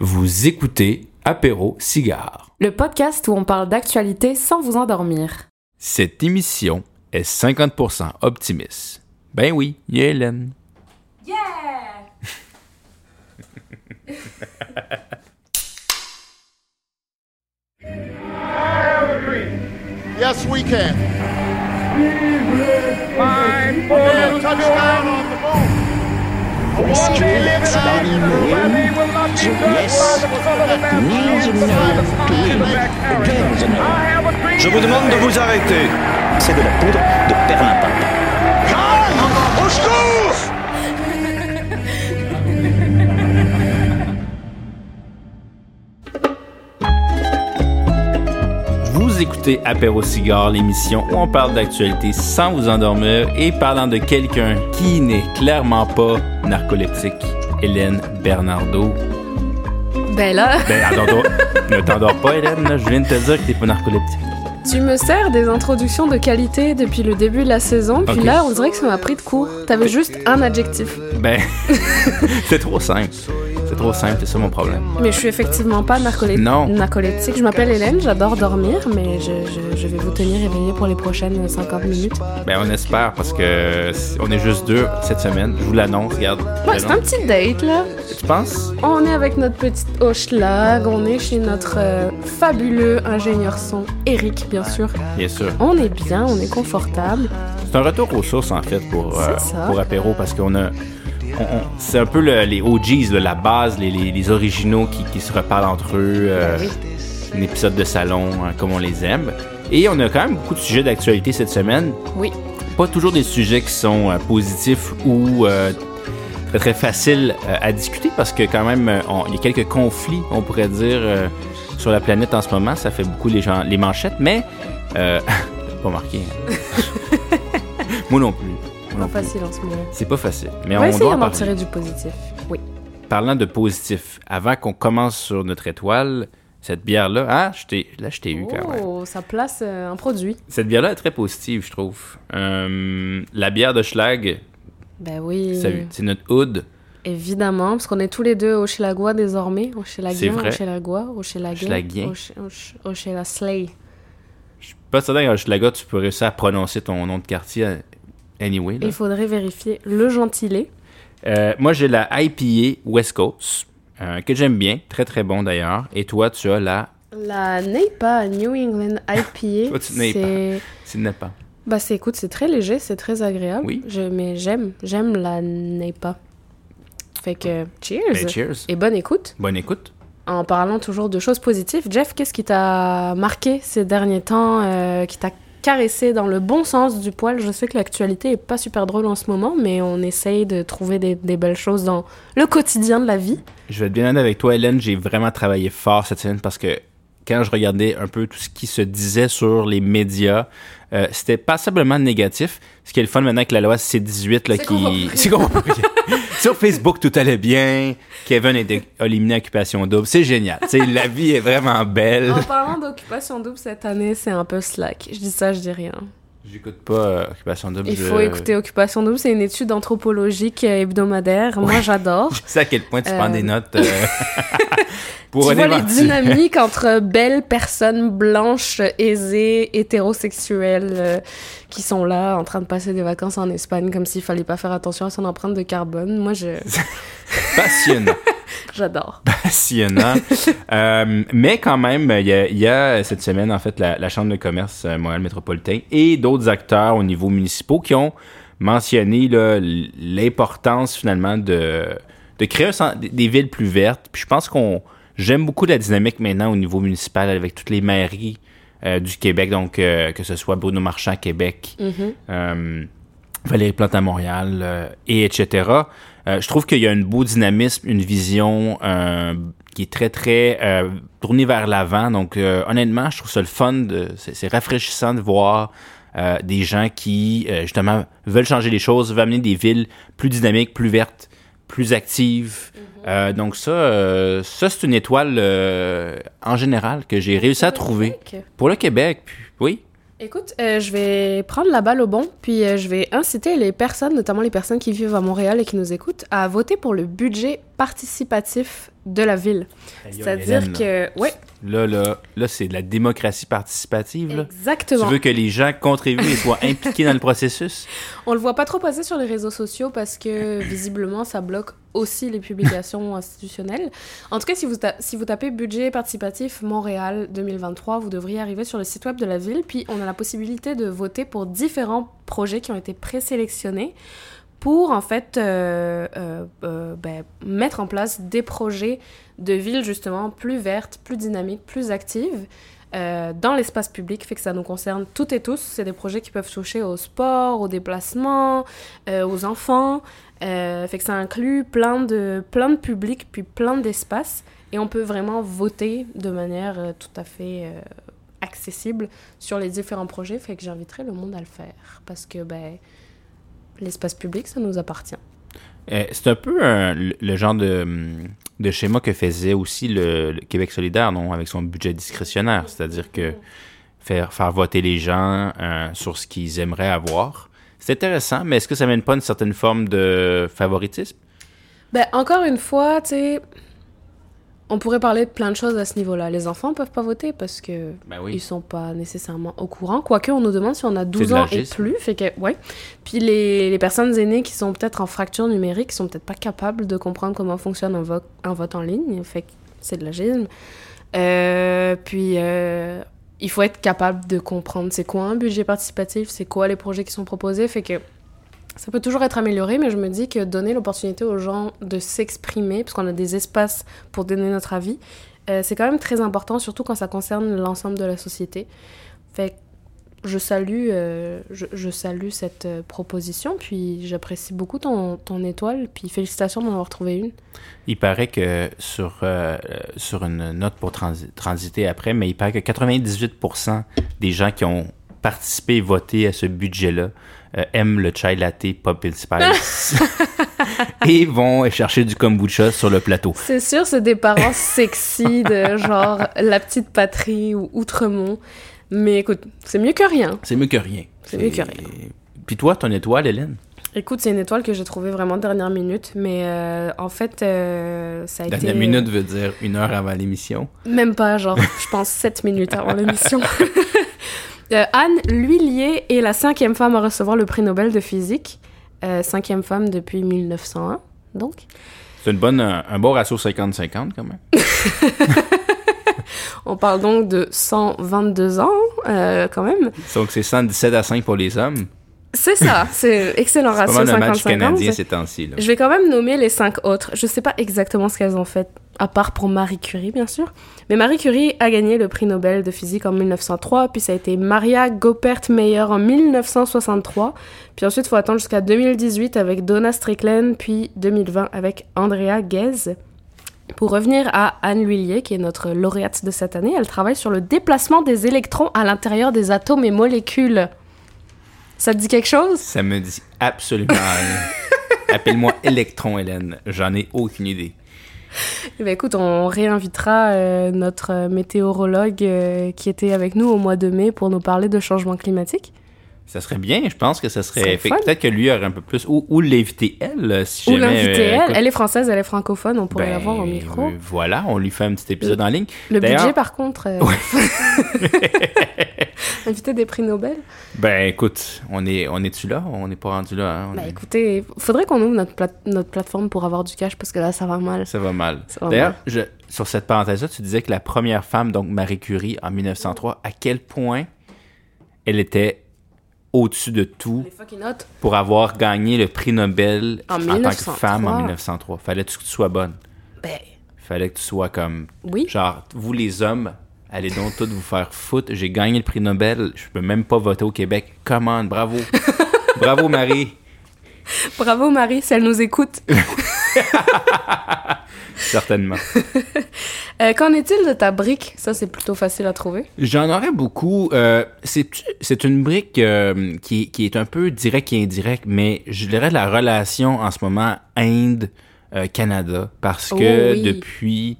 Vous écoutez Apéro Cigare. Le podcast où on parle d'actualité sans vous endormir. Cette émission est 50% optimiste. Ben oui, Hélène. Yeah! Yes, we can. Fine Man, touchdown on the moon. Western expanding moon to yes, needs a no to win. No. Je vous demande de vous arrêter. C'est de la poudre de perlimpinpin. Au secours! Vous écoutez Apéro Cigare, l'émission où on parle d'actualité sans vous endormir et parlant de quelqu'un qui n'est clairement pas narcoleptique, Hélène Bernardo. Ben là, Ben, attends, ne t'endors pas, Hélène, là. je viens de te dire que t'es pas narcoleptique. tu me sers des introductions de qualité depuis le début de la saison, puis là, on dirait que ça m'a pris de court. T'avais juste un adjectif. Ben, c'est trop simple. C'est trop simple, c'est ça mon problème. Mais je suis effectivement pas narcolé- Non. narcoleptique. Je m'appelle Hélène, j'adore dormir, mais je, je- je vais vous tenir éveillé pour les prochaines 50 minutes. Ben, on espère parce que on est juste deux cette semaine. Je vous l'annonce, regarde. Ouais, c'est un petit date, là. Tu penses? On est avec notre petite Hochelag, on est chez notre euh, fabuleux ingénieur son, Eric, bien sûr. Bien sûr. On est bien, on est confortable. C'est un retour aux sources, en fait, pour, euh, pour Apéro, parce qu'on a. c'est un peu le- les OGs, là, la base, les, les- les originaux qui, qui se reparlent entre eux. euh, Un épisode de salon, hein, comme on les aime. Et on a quand même beaucoup de sujets d'actualité cette semaine. Oui. Pas toujours des sujets qui sont euh, positifs ou euh, très très faciles à discuter, parce que quand même, on- il y a quelques conflits, on pourrait dire, sur la planète en ce moment. Ça fait beaucoup les, gens, les manchettes, mais. Euh, pas marqué. hein. Moi non plus. Pas non plus. facile en ce moment. C'est pas facile. Mais On va essayer doit en d'en tirer du positif. Oui. Parlant de positif, avant qu'on commence sur notre étoile, cette bière-là, ah, je t'ai- là, je t'ai eu quand même. Oh, ça place euh, un produit. Cette bière-là est très positive, je trouve. Euh, la bière de Schlag, Ben oui. c'est notre hood. Évidemment, parce qu'on est tous les deux au Chelagois désormais. Au vrai. au Chelagois, au Chelagien. Schlagien. Au, Ch- au, Ch- au Chelaslay. Je suis pas certain qu'à Schlaga, tu peux réussir à prononcer ton nom de quartier anyway. là. Il faudrait vérifier le gentilé. Euh, moi, j'ai la IPA West Coast, euh, que j'aime bien, très très bon d'ailleurs. Et toi, tu as la... La NEIPA, New England IPA. Toi, tu c'est... C'est pas. Bah c'est écoute, c'est très léger, c'est très agréable. Oui. Je, mais j'aime, j'aime la NEIPA. Fait que cheers. Ben, cheers. Et bonne écoute. Bonne écoute. En parlant toujours de choses positives, Jeff, qu'est-ce qui t'a marqué ces derniers temps, euh, qui t'a caressé dans le bon sens du poil Je sais que l'actualité est pas super drôle en ce moment, mais on essaye de trouver des, des belles choses dans le quotidien de la vie. Je vais être bien honnête avec toi, Hélène. J'ai vraiment travaillé fort cette semaine parce que quand je regardais un peu tout ce qui se disait sur les médias, euh, c'était passablement négatif. Ce qui est le fun maintenant avec la loi C-18 là, C'est qui... C'est. Sur Facebook, tout allait bien. Kevin a éliminé à Occupation Double. C'est génial. La vie est vraiment belle. En parlant d'occupation double cette année, c'est un peu slack. Je dis ça, je dis rien. J'écoute pas euh, Occupation Double. Il je- faut écouter Occupation double, c'est une étude anthropologique euh, hebdomadaire. Moi, j'adore. Je sais à quel point tu prends Euh, des notes euh, pour tu vois les dynamiques entre belles personnes blanches, aisées, hétérosexuelles, euh, qui sont là en train de passer des vacances en Espagne, comme s'il fallait pas faire attention à son empreinte de carbone. Moi, je Passionnant. j'adore. passionnant. Euh, mais quand même, il y, a, il y a cette semaine, en fait, la, la Chambre de commerce euh, Montréal métropolitain et d'autres acteurs au niveau municipaux qui ont mentionné l'importance finalement de, de créer un des- villes plus vertes. Puis je pense qu'on j'aime beaucoup la dynamique maintenant au niveau municipal avec toutes les mairies euh, du Québec, donc euh, que ce soit Bruno Marchand à Québec, euh, Valérie Plante à Montréal, et etc. Euh, je trouve qu'il y a un beau dynamisme, une vision euh, qui est très, très euh, tournée vers l'avant. Donc, honnêtement, je trouve ça le fun. C'est rafraîchissant de voir euh, des gens qui, euh, justement, veulent changer les choses, veulent amener des villes plus dynamiques, plus vertes, plus actives. Euh, donc ça, ça c'est une étoile en général que j'ai réussi à trouver pour le Québec. Puis, oui, Écoute, euh, je vais prendre la balle au bon, puis euh, je vais inciter les personnes, notamment les personnes qui vivent à Montréal et qui nous écoutent, à voter pour le budget participatif de la ville. C'est-à-dire que, ouais, Là, là, là c'est de la démocratie participative. Là. exactement. Tu veux que les gens contribuent et soient impliqués dans le processus? On le voit pas trop passer sur les réseaux sociaux parce que visiblement ça bloque aussi les publications institutionnelles. En tout cas, si vous, si vous tapez budget participatif Montréal 2023, vous devriez arriver sur le site web de la ville. Puis on a la possibilité de voter pour différents projets qui ont été présélectionnés pour en fait euh, euh, euh, ben, mettre en place des projets de ville justement plus vertes, plus dynamiques, plus actives dans l'espace public, fait que ça nous concerne toutes et tous. C'est des projets qui peuvent toucher au sport, au déplacement, aux enfants. Fait que ça inclut plein de, plein de publics, puis plein d'espaces. Et on peut vraiment voter de manière tout à fait accessible sur les différents projets. Fait que j'inviterai le monde à le faire. Parce que ben, l'espace public, ça nous appartient. Euh, c'est un peu un- le genre de, hum, de schéma que faisait aussi le, le Québec solidaire, non, avec son budget discrétionnaire. C'est-à-dire que faire, faire voter les gens euh, sur ce qu'ils aimeraient avoir. C'est intéressant, mais est-ce que ça mène pas une certaine forme de favoritisme? Ben, encore une fois, tu sais, on pourrait parler de plein de choses à ce niveau-là. Les enfants peuvent pas voter parce que Ben ils sont pas nécessairement au courant. Quoique, on nous demande si on a 12 de ans et plus. Fait que, ouais. Puis les, les personnes aînées qui sont peut-être en fracture numérique sont peut-être pas capables de comprendre comment fonctionne un, vote un vote en ligne. Fait que c'est de l'agisme. Euh, puis, euh, il faut être capable de comprendre c'est quoi un budget participatif, c'est quoi les projets qui sont proposés. Fait que ça peut toujours être amélioré, mais je me dis que donner l'opportunité aux gens de s'exprimer, parce qu'on a des espaces pour donner notre avis, euh, c'est quand même très important, surtout quand ça concerne l'ensemble de la société. Fait que je salue, euh, je, salue cette euh, proposition, puis j'apprécie beaucoup ton, ton étoile, puis félicitations d'en avoir trouvé une. Il paraît que sur, sur une note pour transi- transiter après, mais il paraît que 98% des gens qui ont participé et voté à ce budget-là euh, aiment le chai latte Pumpkin Spice et vont chercher du kombucha sur le plateau. C'est sûr, c'est des parents sexy de genre La Petite Patrie ou Outremont. Mais écoute, c'est mieux que rien. C'est mieux que rien. C'est mieux que rien. Puis toi, ton étoile, Hélène? Écoute, c'est une étoile que j'ai trouvée vraiment dernière minute, mais euh, en fait, euh, ça a Dernière été... minute veut dire une heure avant l'émission. Même pas, genre, je pense 7 minutes avant l'émission. Euh, Anne L'Huillier est la cinquième femme à recevoir le prix Nobel de physique. Euh, cinquième femme depuis 1901, donc. C'est une bonne, un, un bon ratio 50-50 quand même. On parle donc de 122 ans, euh, quand même. Donc c'est 117 à 5 pour les hommes. C'est ça, c'est excellent C'est pas ratio mal un match 50-50. canadien ces temps-ci. Je vais quand même nommer les cinq autres. Je sais pas exactement ce qu'elles ont fait, à part pour Marie Curie, bien sûr. Mais Marie Curie a gagné le prix Nobel de physique en 1903, puis ça a été Maria Goeppert-Meyer en 1963. Puis ensuite, il faut attendre jusqu'à 2018 avec Donna Strickland, puis 2020 avec Andrea Ghez. Pour revenir à Anne L'Huillier, qui est notre lauréate de cette année, elle travaille sur le déplacement des électrons à l'intérieur des atomes et molécules. Ça te dit quelque chose? Ça me dit absolument rien. Appelle-moi Electron, Hélène. J'en ai aucune idée. Eh ben, écoute, on réinvitera euh, notre euh, météorologue euh, qui était avec nous au mois de mai pour nous parler de changement climatique. Ça serait bien. Je pense que ça serait. Peut-être que lui aurait un peu plus. Ou, ou l'inviter elle, euh, si Ou jamais. l'inviter, euh, elle. Elle est française, elle est francophone, on pourrait ben, l'avoir au micro. euh, voilà, on lui fait un petit épisode en ligne. Le budget, par contre. euh, inviter des prix Nobel. Ben écoute, on est, on est-tu là? On n'est pas rendu là. hein? On Bah est- écoutez, faudrait qu'on ouvre notre, plate- notre plateforme pour avoir du cash parce que là, ça va mal. Ça va mal. D'ailleurs, je- sur cette parenthèse-là, tu disais que la première femme, donc Marie Curie, en 1903, à quel point elle était au-dessus de tout pour avoir gagné le prix Nobel En tant que 1903. femme en 1903. Fallait-tu que tu sois bonne? Ben, Fallait que tu sois comme... oui. Genre, vous les hommes, allez donc tous vous faire foutre. J'ai gagné le prix Nobel, je peux même pas voter au Québec. Comment? Bravo. Bravo, Marie. Bravo, Marie, si elle nous écoute. Certainement. Euh, Qu'en est-il de ta brique? Ça, c'est plutôt facile à trouver. J'en aurais beaucoup. Euh, c'est c'est une brique euh, qui, qui est un peu directe et indirecte, mais je dirais la relation en ce moment Inde-Canada, parce que Oh oui. depuis,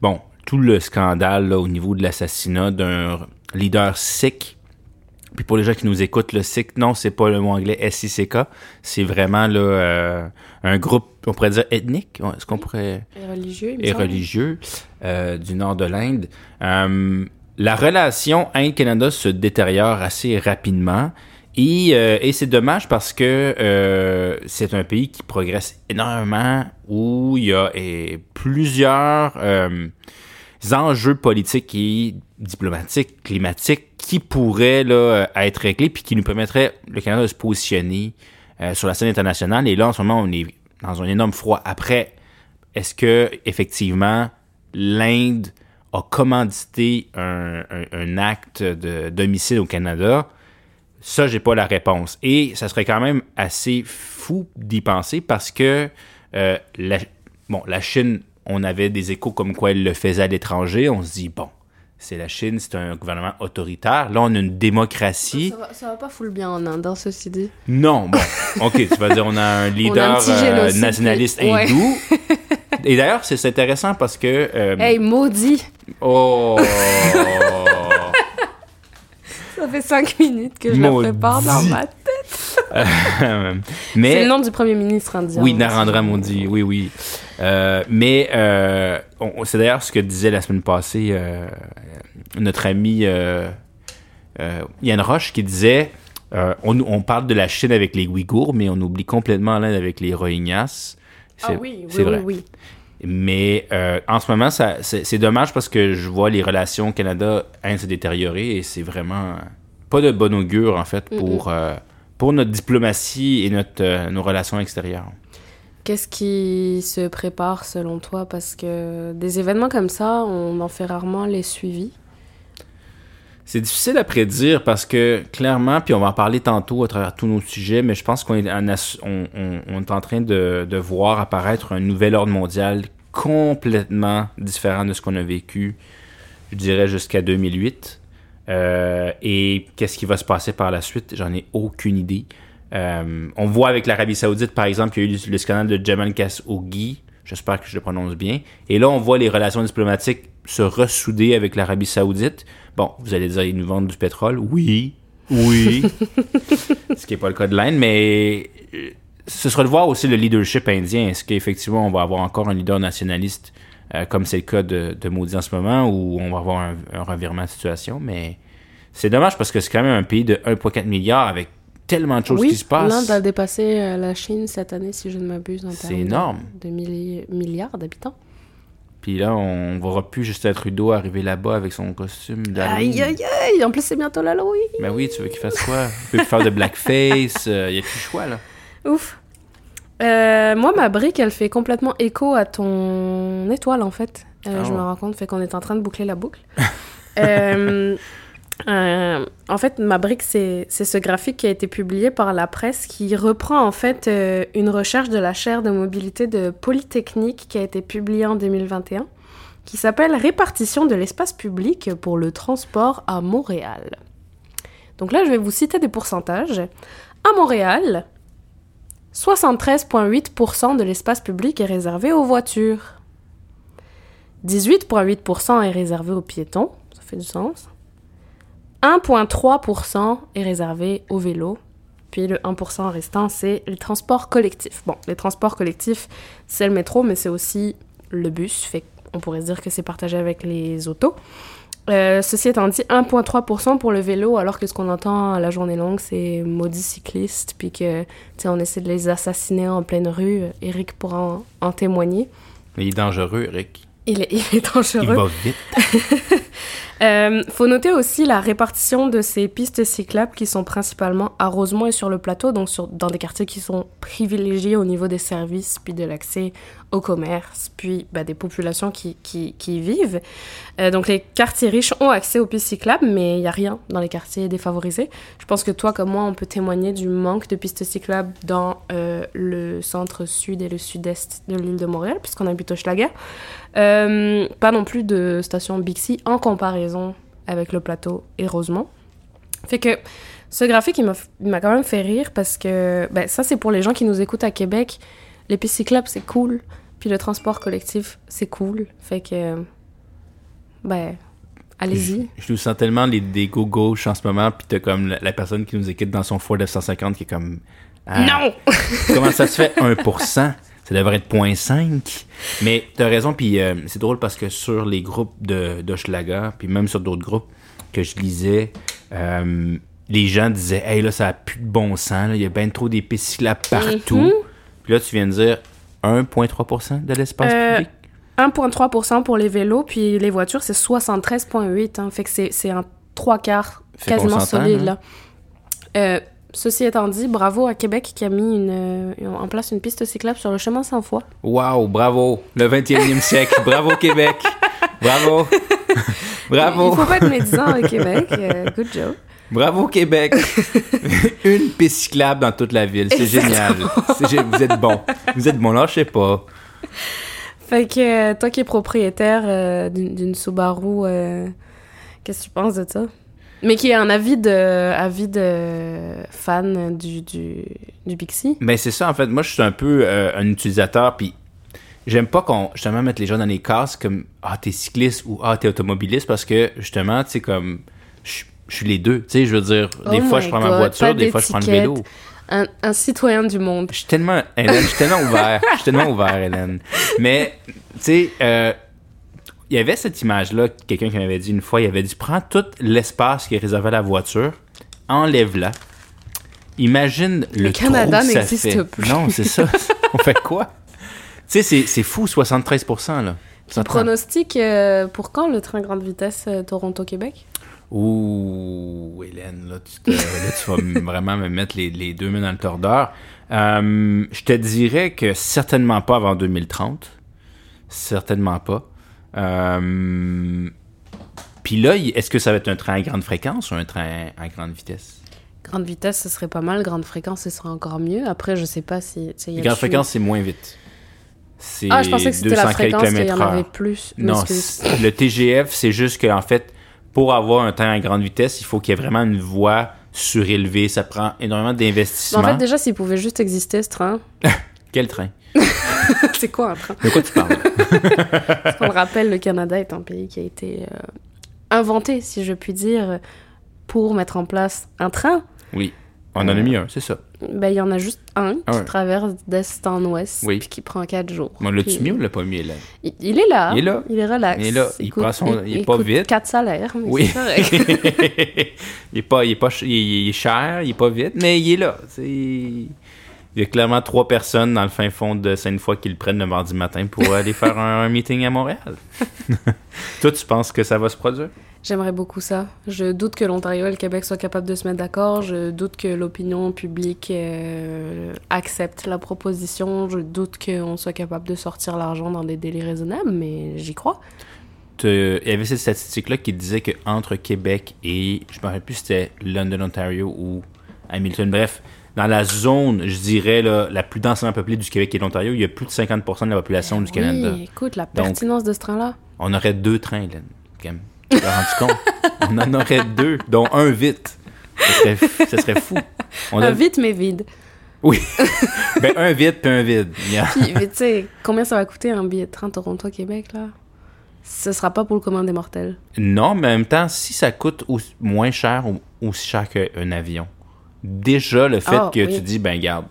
bon, tout le scandale là, au niveau de l'assassinat d'un leader sikh Puis pour les gens qui nous écoutent, le SIC, non, c'est pas le mot anglais SICK. C'est vraiment là, euh, un groupe, on pourrait dire ethnique. Est-ce qu'on pourrait. Et religieux, et religieux euh, du nord de l'Inde. Euh, la relation Inde-Canada se détériore assez rapidement. Et, euh, et c'est dommage parce que euh, c'est un pays qui progresse énormément, où il y a plusieurs euh, enjeux politiques et diplomatiques, climatiques qui pourraient là, euh, être réglés puis qui nous permettraient, le Canada, de se positionner euh, sur la scène internationale. Et là, en ce moment, on est dans un énorme froid. Après, est-ce que effectivement l'Inde a commandité un acte de d'homicide au Canada? Ça, j'ai pas la réponse. Et ça serait quand même assez fou d'y penser parce que euh, la, bon, la Chine, on avait des échos comme quoi elle le faisait à l'étranger. On se dit, bon, c'est la Chine, c'est un gouvernement autoritaire. Là, on a une démocratie. Ça va, ça va pas full bien en Inde, hein, ceci dit. Non, bon, ok, tu vas dire on a un leader petit euh, nationaliste ouais. hindou. Et d'ailleurs, c'est intéressant parce que... euh, Hey, maudit! Oh! Ça fait cinq minutes que je la Maudit. prépare dans ma tête. C'est le nom du premier ministre indien. Oui. Narendra Modi, oui, oui. Euh, mais euh, c'est d'ailleurs ce que disait la semaine passée euh, notre ami euh, euh, Yann Roche qui disait euh, on, on parle de la Chine avec les Ouïghours, mais on oublie complètement l'Inde avec les Rohingyas. Ah oui, oui, c'est vrai. oui, oui. Mais euh, en ce moment, c'est, dommage parce que je vois les relations Canada-Inde se détériorer et c'est vraiment euh, pas de bon augure, en fait, pour, euh, pour notre diplomatie et notre, euh, nos relations extérieures. Qu'est-ce qui se prépare selon toi? Parce que des événements comme ça, on en fait rarement les suivis. C'est difficile à prédire parce que clairement, puis on va en parler tantôt à travers tous nos sujets, mais je pense qu'on est en, ass- on, on- on est en train de, de voir apparaître un nouvel ordre mondial complètement différent de ce qu'on a vécu, je dirais, jusqu'à 2008. Euh, et qu'est-ce qui va se passer par la suite, j'en ai aucune idée. Euh, on voit avec l'Arabie Saoudite, par exemple, qu'il y a eu le scandale de Jamal Khashoggi. J'espère que je le prononce bien. Et là, on voit les relations diplomatiques se ressouder avec l'Arabie Saoudite. Bon, vous allez dire, ils nous vendent du pétrole. Oui, oui. Ce qui n'est pas le cas de l'Inde, mais euh, ce sera de voir aussi le leadership indien. Est-ce qu'effectivement, on va avoir encore un leader nationaliste, euh, comme c'est le cas de, de Modi en ce moment, ou on va avoir un, un revirement de situation? Mais c'est dommage parce que c'est quand même un pays de 1,4 milliard avec tellement de choses oui, qui se passent. l'Inde a dépassé euh, la Chine cette année, si je ne m'abuse, en C'est termes énorme. de, milli- milliards d'habitants. Puis là, on verra plus Justin Trudeau arriver là-bas avec son costume d'Halloween. Aïe, aïe, aïe! En plus, c'est bientôt l'Halloween! Ben oui, tu veux qu'il fasse quoi? Il peut faire de blackface. Il n'y a plus le choix, là. Ouf! Euh, moi, ma brique, elle fait complètement écho à ton étoile, en fait. Euh, Ah je me rends compte, fait qu'on est en train de boucler la boucle. Euh, en fait, ma brique, c'est c'est ce graphique qui a été publié par la presse qui reprend, en fait, une recherche de la chaire de mobilité de Polytechnique qui a été publiée en 2021, qui s'appelle Répartition de l'espace public pour le transport à Montréal. Donc là, je vais vous citer des pourcentages. À Montréal, 73,8% de l'espace public est réservé aux voitures. 18,8% est réservé aux piétons, ça fait du sens. 1,3% est réservé aux vélos. Puis le 1% restant, c'est les transports collectifs. Bon, les transports collectifs, c'est le métro, mais c'est aussi le bus. Qu'on pourrait se dire que c'est partagé avec les autos. Euh, ceci étant dit, 1,3% pour le vélo, alors que ce qu'on entend à la journée longue, c'est maudits cyclistes, puis que, tu sais, on essaie de les assassiner en pleine rue. Eric pourra en, en témoigner. Il est dangereux, Rick. Il est, il est Il dangereux. va vite. Euh, faut noter aussi la répartition de ces pistes cyclables qui sont principalement à Rosemont et sur le plateau, donc sur, dans des quartiers qui sont privilégiés au niveau des services, puis de l'accès au commerce, puis bah, des populations qui, qui, y vivent. Euh, donc les quartiers riches ont accès aux pistes cyclables, mais il n'y a rien dans les quartiers défavorisés. Je pense que toi comme moi, on peut témoigner du manque de pistes cyclables dans euh, le centre-sud et le sud-est de l'île de Montréal, puisqu'on habite Schlager. Euh, pas non plus de station Bixi en comparaison avec le plateau et Rosemont. Fait que ce graphique, il m'a quand même fait rire parce que ben, ça, c'est pour les gens qui nous écoutent à Québec. Les pistes cyclables, c'est cool. Puis le transport collectif, c'est cool. Fait que, ben, Allez-y. Je nous sens tellement les, des go gauche en ce moment, puis t'as comme la, la personne qui nous écoute dans son Ford F-150 qui est comme... Ah, Non! Comment ça se fait 1%? Ça devrait être 0.5. Mais t'as raison, puis euh, c'est drôle parce que sur les groupes de d'Hochelaga, puis même sur d'autres groupes que je lisais, euh, les gens disaient « Hey, là, ça a plus de bon sens, il y a bien trop des pistes cyclables partout. Mhm. Puis là, tu viens de dire 1,3% de l'espace Euh, public? 1,3% pour les vélos, puis les voitures, c'est 73,8. Hein, fait que c'est c'est un trois quarts quasiment solide, hein? là. Euh, ceci étant dit, bravo à Québec qui a mis une, euh, en place une piste cyclable sur le chemin sans foi. Wow, bravo. Le 21e siècle. Bravo, Québec. Bravo. bravo. Il faut pas être médisant au Québec. euh, good job. Bravo, Québec. Une piste cyclable dans toute la ville. C'est génial. Vous êtes bon. Vous êtes bon. Lâchez pas. Fait que euh, toi qui es propriétaire euh, d'une Subaru, euh, qu'est-ce que tu penses de ça? Mais qui est un avide, euh, avide euh, fan du, du, du Bixi. Ben, c'est ça, en fait. Moi, je suis un peu euh, un utilisateur, puis j'aime pas qu'on, justement, mette les gens dans les cases comme « Ah, t'es cycliste » ou « Ah, t'es automobiliste » parce que, justement, tu sais, comme, je je suis les deux. Tu sais, je veux dire, des Oh fois, my je prends ma voiture, des fois, je prends le vélo. Un, un citoyen du monde. Je suis tellement, Hélène, je suis tellement ouvert. Je suis tellement ouvert, Hélène. Mais, tu sais, euh, il y avait cette image-là, quelqu'un qui m'avait dit une fois, il avait dit, prends tout l'espace qui est réservé à la voiture, enlève-la. Imagine le, Le Canada trou que ça n'existe fait. plus. Non, c'est ça. On fait quoi? Tu sais, c'est- fou, 73% là. Prend- Pronostic euh, pour quand le train grande vitesse euh, Toronto-Québec? Ouh, Hélène, là, tu, te- là, tu vas vraiment me mettre les, les deux mains dans le tordeur. Euh, je te dirais que certainement pas avant 2030. Certainement pas. Euh, Puis là, est-ce que ça va être un train à grande fréquence ou un train à grande vitesse? Grande vitesse, ce serait pas mal. Grande fréquence, ce serait encore mieux. Après, je sais pas si... y a Grande fréquence, c'est moins vite. Ah, je pensais que c'était la 200 fréquence qu'il y en avait plus. Non, le TGF, c'est juste qu'en fait, pour avoir un train à grande vitesse, il faut qu'il y ait vraiment une voie surélevée. Ça prend énormément d'investissement. en fait, déjà, s'il pouvait juste exister, ce train... Quel train? c'est quoi un train? De quoi tu parles? Parce qu'on le rappelle, le Canada est un pays qui a été euh, inventé, si je puis dire, pour mettre en place un train. oui. On en a mis un, c'est ça. Ben, il y en a juste un qui Ah ouais. traverse d'est en ouest, Oui. puis qui prend quatre jours. On l'a-tu Puis- mis ou l'a pas mis, là? Il, il est là. Il est là. Il est relax. Il est là. Il prend son- il est pas vite. quatre salaires, mais Oui. c'est correct. il, est pas, il, est pas, il, est- il cher, il est pas vite, mais il est là. Il y a clairement trois personnes dans le fin fond de Sainte-Foy qui le prennent le mardi matin pour aller faire un, un meeting à Montréal. Toi, tu penses que ça va se produire? J'aimerais beaucoup ça. Je doute que l'Ontario et le Québec soient capables de se mettre d'accord. Je doute que l'opinion publique euh, accepte la proposition. Je doute qu'on soit capable de sortir l'argent dans des délais raisonnables, mais j'y crois. Il y avait cette statistique-là qui disait qu'entre Québec et, je me rappelle plus si c'était London, Ontario ou Hamilton, bref, dans la zone, je dirais, là, la plus densément peuplée du Québec et de l'Ontario, il y a plus de 50% de la population du Canada. Oui, écoute, la Donc- pertinence de ce train-là. On aurait deux trains, Hélène. Quand même. Tu t'es rendu compte? On en aurait deux, dont un vite. Ce serait, ce serait fou. On a- Un vite mais vide. Oui. ben, un vite puis un vide. Yeah. Puis, mais tu sais, combien ça va coûter un billet de train Toronto-Québec, là? Ce sera pas pour le commun des mortels. Non, mais en même temps, si ça coûte aussi- moins cher ou aussi cher qu'un avion, déjà le fait Ah, que oui. tu dis, ben garde,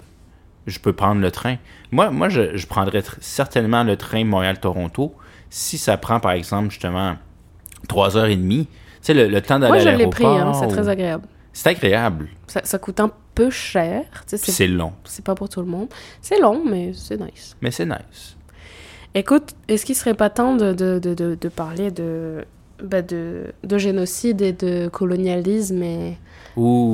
je peux prendre le train. Moi, moi je, je prendrais certainement le train Montréal-Toronto si ça prend, par exemple, justement, trois heures et demie. Tu sais, le, le temps d'aller Moi, à je l'ai pris, hein, l'aéroport c'est ou- très agréable. C'est agréable. Ça, ça coûte un peu cher. C'est long, c'est pas pour tout le monde. C'est long, mais c'est nice. mais c'est nice. Écoute, est-ce qu'il serait pas temps de, de, de, de, de parler de, bah, de, de génocide et de colonialisme et... Ouh,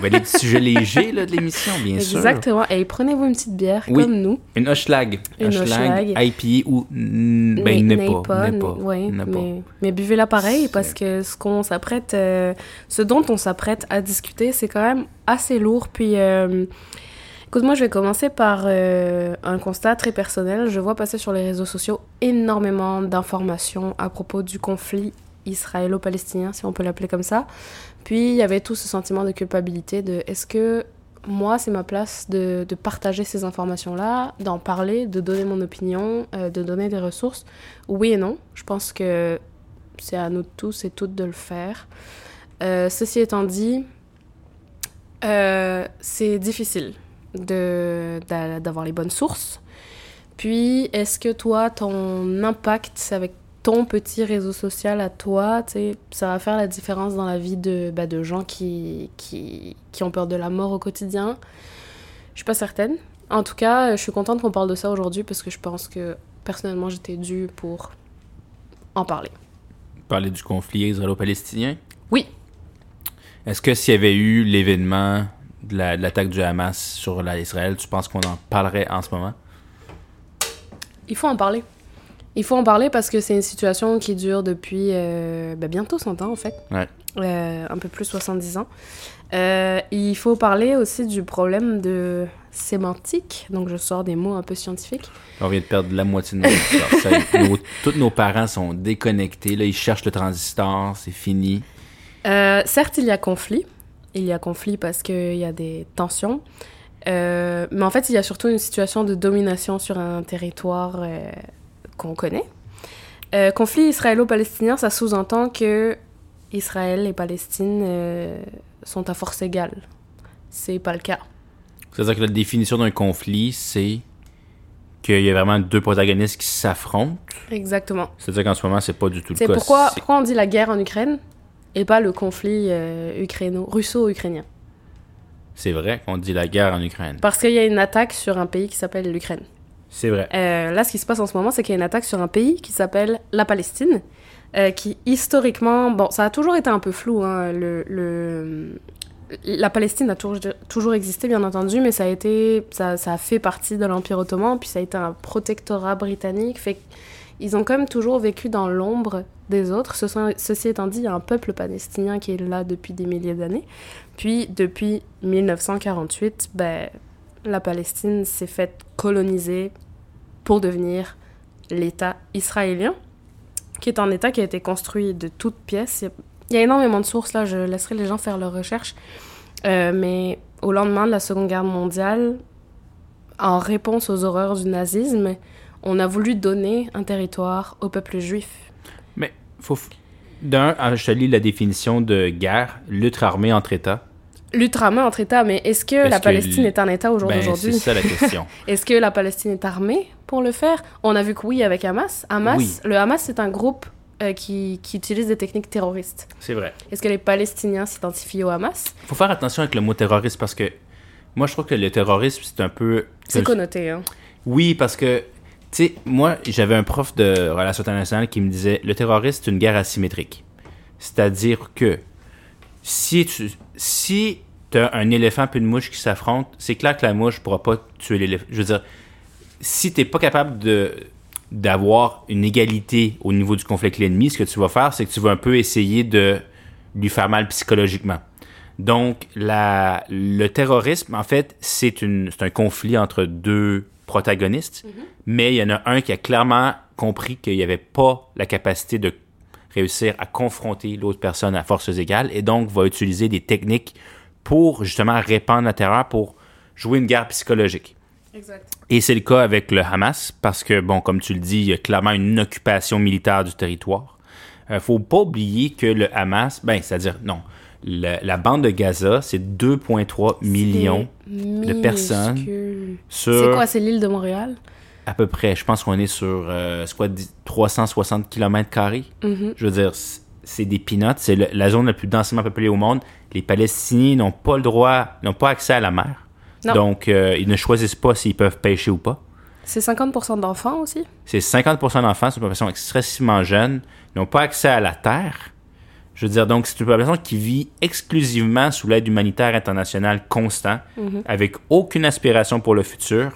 ben, les petits sujets légers là, de l'émission, bien sûr. Exactement. Et prenez-vous une petite bière Oui. comme nous. Une Hochelag. Une Hochelag. IPA ou... mm, Ben, N'est- n'est pas. N'est- pas. ouais, pas. mais, mais buvez-la pareil parce que ce qu'on s'apprête, euh, ce dont on s'apprête à discuter, c'est quand même assez lourd. Puis, euh, écoute, moi, je vais commencer par euh, un constat très personnel. Je vois passer sur les réseaux sociaux énormément d'informations à propos du conflit israélo-palestinien, si on peut l'appeler comme ça. Puis, il y avait tout ce sentiment de culpabilité de est-ce que moi, c'est ma place de, partager ces informations-là, d'en parler, de donner mon opinion, euh, de donner des ressources? Oui et non. Je pense que c'est à nous tous et toutes de le faire. Euh, ceci étant dit, euh, c'est difficile d'avoir les bonnes sources. Puis, est-ce que toi, ton impact avec ton petit réseau social à toi, ça va faire la différence dans la vie de, bah, de gens qui, qui, qui ont peur de la mort au quotidien Je suis pas certaine. En tout cas, je suis contente qu'on parle de ça aujourd'hui parce que je pense que personnellement, j'étais due pour en parler. Parler du conflit israélo-palestinien? Oui, Est-ce que s'il y avait eu l'événement de la- de l'attaque du Hamas sur la Israël, tu penses qu'on en parlerait en ce moment? il faut en parler. Il faut en parler parce que c'est une situation qui dure depuis euh, ben, bientôt 100 ans en fait. Ouais. Euh, un peu plus 70 ans. Euh, il faut parler aussi du problème de sémantique. Donc je sors des mots un peu scientifiques. On vient de perdre la moitié de. Ça est, nos- Tous nos parents sont déconnectés. Là, ils cherchent le transistor. C'est fini. Certes, il y a conflit. Il y a conflit parce qu'il y a des tensions. Mais en fait, il y a surtout une situation de domination sur un territoire qu'on connaît. Euh, conflit israélo-palestinien, ça sous-entend que Israël et Palestine euh, sont à force égale. C'est pas le cas. C'est-à-dire que la définition d'un conflit, c'est qu'il y a vraiment deux protagonistes qui s'affrontent. Exactement. C'est-à-dire qu'en ce moment, c'est pas du tout le cas. pourquoi, C'est- pourquoi on dit la guerre en Ukraine et pas le conflit euh, ukraino- russo-ukrainien. C'est vrai qu'on dit la guerre en Ukraine. Parce qu'il y a une attaque sur un pays qui s'appelle l'Ukraine. C'est vrai. Euh, là, ce qui se passe en ce moment, c'est qu'il y a une attaque sur un pays qui s'appelle la Palestine, euh, qui historiquement, bon, ça a toujours été un peu flou. hein, la Palestine a toujours, existé, bien entendu, mais ça a été, ça, a fait partie de l'Empire ottoman, puis ça a été un protectorat britannique. Qu'ils ont quand même toujours vécu dans l'ombre des autres. Ceci étant dit, il y a un peuple palestinien qui est là depuis des milliers d'années. Puis, depuis 1948, ben, la Palestine s'est faite coloniser pour devenir l'État israélien, qui est un État qui a été construit de toutes pièces. Il y a- énormément de sources, là, je laisserai les gens faire leurs recherches. Euh, mais au lendemain de la Seconde Guerre mondiale, en réponse aux horreurs du nazisme, on a voulu donner un territoire au peuple juif. Mais faut. D'un, ah, je lis la définition de guerre, lutte armée entre États. Lutte armée entre États, mais est-ce que la Palestine est un État au jour Ben, d'aujourd'hui c'est ça la question. Est-ce que la Palestine est armée pour le faire? On a vu que oui avec Hamas. Hamas, Oui. le Hamas c'est un groupe euh, qui, qui utilise des techniques terroristes. c'est vrai. Est-ce que les Palestiniens s'identifient au Hamas? Faut faire attention avec le mot terroriste parce que moi, je trouve que le terrorisme, c'est un peu. C'est connoté, hein. Oui, parce que, tu sais, moi, j'avais un prof de relations internationales qui me disait le terrorisme, c'est une guerre asymétrique. C'est-à-dire que si tu si as un éléphant et une mouche qui s'affrontent, c'est clair que la mouche pourra pas tuer l'éléphant. Je veux dire, si t'es pas capable de d'avoir une égalité au niveau du conflit avec l'ennemi, ce que tu vas faire, c'est que tu vas un peu essayer de lui faire mal psychologiquement. Donc, la, le terrorisme, en fait, c'est un conflit entre deux protagonistes, mais il y en a un qui a clairement compris qu'il n'y avait pas la capacité de réussir à confronter l'autre personne à forces égales et donc va utiliser des techniques pour justement répandre la terreur, pour jouer une guerre psychologique. Exact. Et c'est le cas avec le Hamas, parce que, bon, comme tu le dis, il y a clairement une occupation militaire du territoire. Euh, faut pas oublier que le Hamas, ben, c'est-à-dire, non, le- la bande de Gaza, c'est 2,3 millions de personnes C'est sur quoi, c'est l'île de Montréal? À peu près, je pense qu'on est sur euh, c'est quoi, dix- 360 km carrés. Mhm. Je veux dire, c'est des peanuts, c'est la zone la plus densément peuplée au monde. Les Palestiniens n'ont pas le droit, n'ont pas accès à la mer. Non. Donc, euh, ils ne choisissent pas s'ils peuvent pêcher ou pas. C'est 50% d'enfants aussi? C'est 50% d'enfants, c'est une population excessivement jeune, ils n'ont pas accès à la terre. Je veux dire, donc, c'est une population qui vit exclusivement sous l'aide humanitaire internationale constant, avec aucune aspiration pour le futur,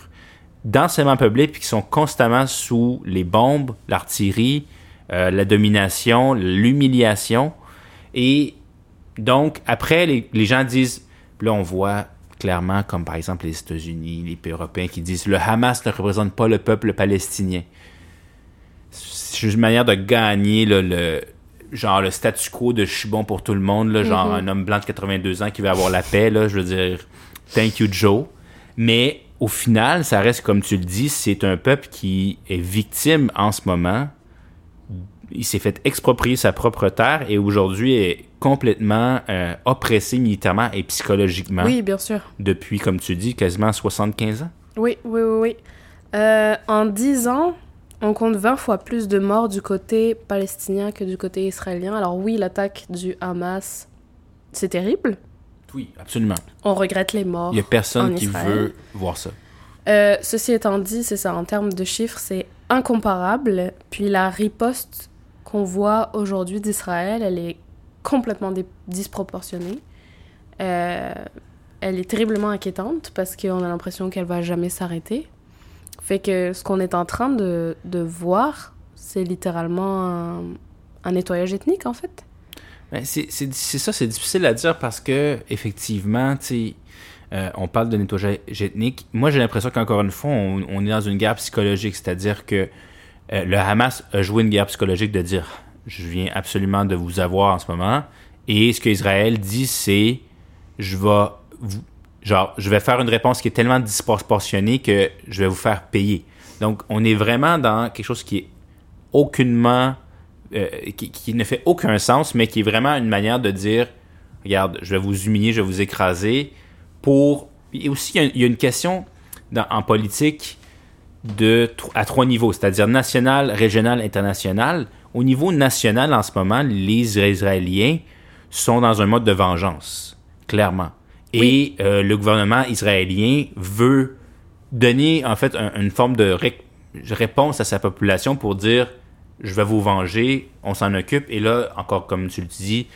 densément peuplée, puis qui sont constamment sous les bombes, l'artillerie, euh, la domination, l'humiliation. Et donc, après, les, les gens disent, là, on voit clairement, comme par exemple les États-Unis, les pays européens qui disent le Hamas ne représente pas le peuple palestinien. C'est juste une manière de gagner là, le genre le statu quo de je suis bon pour tout le monde, là, genre un homme blanc de 82 ans qui veut avoir la paix, là, je veux dire, thank you Joe. Mais au final, ça reste comme tu le dis, c'est un peuple qui est victime en ce moment il s'est fait exproprier sa propre terre et aujourd'hui est complètement euh, oppressé militairement et psychologiquement Oui, bien sûr. depuis, comme tu dis, quasiment 75 ans. Oui, oui, oui, oui. Euh, en 10 ans, on compte 20 fois plus de morts du côté palestinien que du côté israélien. Alors oui, l'attaque du Hamas, c'est terrible. Oui, absolument. On regrette les morts. Il n'y a personne en qui Israël. veut voir ça. Euh, ceci étant dit, c'est ça, en termes de chiffres, c'est incomparable. Puis la riposte qu'on voit aujourd'hui d'Israël, elle est complètement disproportionnée. Euh, elle est terriblement inquiétante parce qu'on a l'impression qu'elle va jamais s'arrêter. Fait que ce qu'on est en train de, de voir, c'est littéralement un, un nettoyage ethnique, en fait. Ben, c'est ça, c'est difficile à dire parce que, effectivement, tu euh, on parle de nettoyage ethnique. Moi, j'ai l'impression qu'encore une fois, on, on est dans une guerre psychologique, c'est-à-dire que euh, le Hamas a joué une guerre psychologique de dire je viens absolument de vous avoir en ce moment. Et ce que Israël dit, c'est je vais vous, genre, je vais faire une réponse qui est tellement disproportionnée que je vais vous faire payer. Donc, on est vraiment dans quelque chose qui est aucunement euh, qui, qui ne fait aucun sens, mais qui est vraiment une manière de dire regarde, je vais vous humilier, je vais vous écraser pour. Et aussi, il y y a une question dans- en politique de, à trois niveaux, c'est-à-dire national, régional, international. Au niveau national, en ce moment, les Israéliens sont dans un mode de vengeance, clairement. Et euh, le gouvernement israélien veut donner, en fait, un- une forme de ré- réponse à sa population pour dire je vais vous venger, on s'en occupe. Et là, encore comme tu le dis,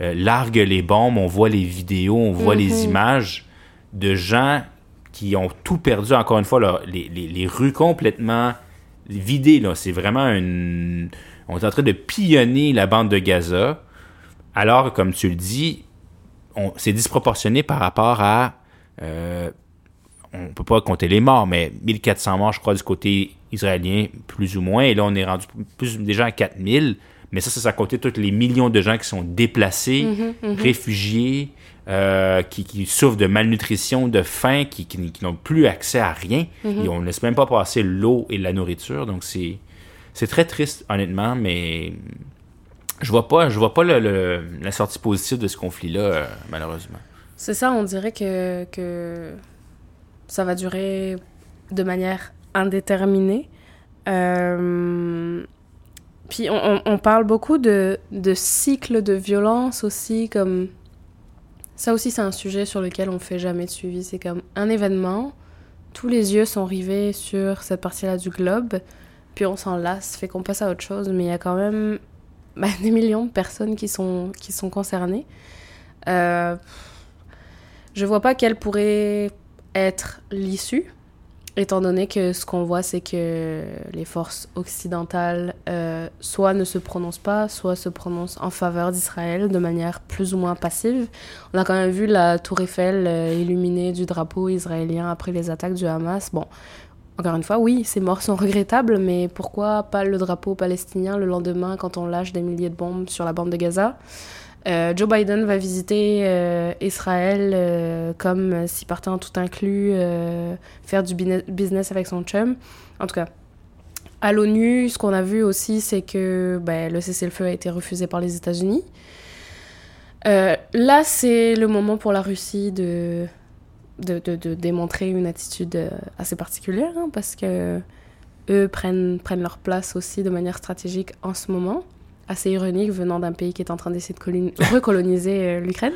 euh, largue les bombes, on voit les vidéos, on voit les images de gens qui ont tout perdu, encore une fois, là, les, les- les rues complètement vidées. Là. C'est vraiment une... On est en train de pillonner la bande de Gaza. Alors, comme tu le dis, c'est disproportionné par rapport à... euh, on peut pas compter les morts, mais 1400 morts, je crois, du côté israélien, plus ou moins. Et là, on est rendu plus déjà à 4000. Mais ça, c'est sans compter tous les millions de gens qui sont déplacés, réfugiés, euh, qui, qui souffrent de malnutrition, de faim, qui, qui- qui n'ont plus accès à rien. Et on ne laisse même pas passer l'eau et la nourriture. Donc, c'est, c'est très triste, honnêtement, mais je vois pas, je vois pas le- le- la sortie positive de ce conflit-là, euh, malheureusement. C'est ça, on dirait que, que ça va durer de manière indéterminée. Euh, Puis on, parle beaucoup de, de cycles de violence aussi, comme... Ça aussi, c'est un sujet sur lequel on fait jamais de suivi. C'est comme un événement, tous les yeux sont rivés sur cette partie-là du globe, puis on s'en lasse, fait qu'on passe à autre chose, mais il y a quand même bah, des millions de personnes qui sont, qui sont concernées. Euh, je vois pas quelle pourrait être l'issue, étant donné que ce qu'on voit, c'est que les forces occidentales euh, soit ne se prononcent pas, soit se prononcent en faveur d'Israël de manière plus ou moins passive. On a quand même vu la tour Eiffel euh, illuminée du drapeau israélien après les attaques du Hamas. Bon, encore une fois, oui, ces morts sont regrettables, mais pourquoi pas le drapeau palestinien le lendemain quand on lâche des milliers de bombes sur la bande de Gaza? Euh, Joe Biden va visiter euh, Israël euh, comme s'il partait en tout inclus, faire du business avec son chum. En tout cas, à l'ONU, ce qu'on a vu aussi, c'est que ben, le cessez-le-feu a été refusé par les États-Unis. Là, c'est le moment pour la Russie de, de, de- démontrer une attitude assez particulière, hein, parce que eux prennent, prennent leur place aussi de manière stratégique en ce moment assez ironique venant d'un pays qui est en train d'essayer de coloni- recoloniser euh, l'Ukraine.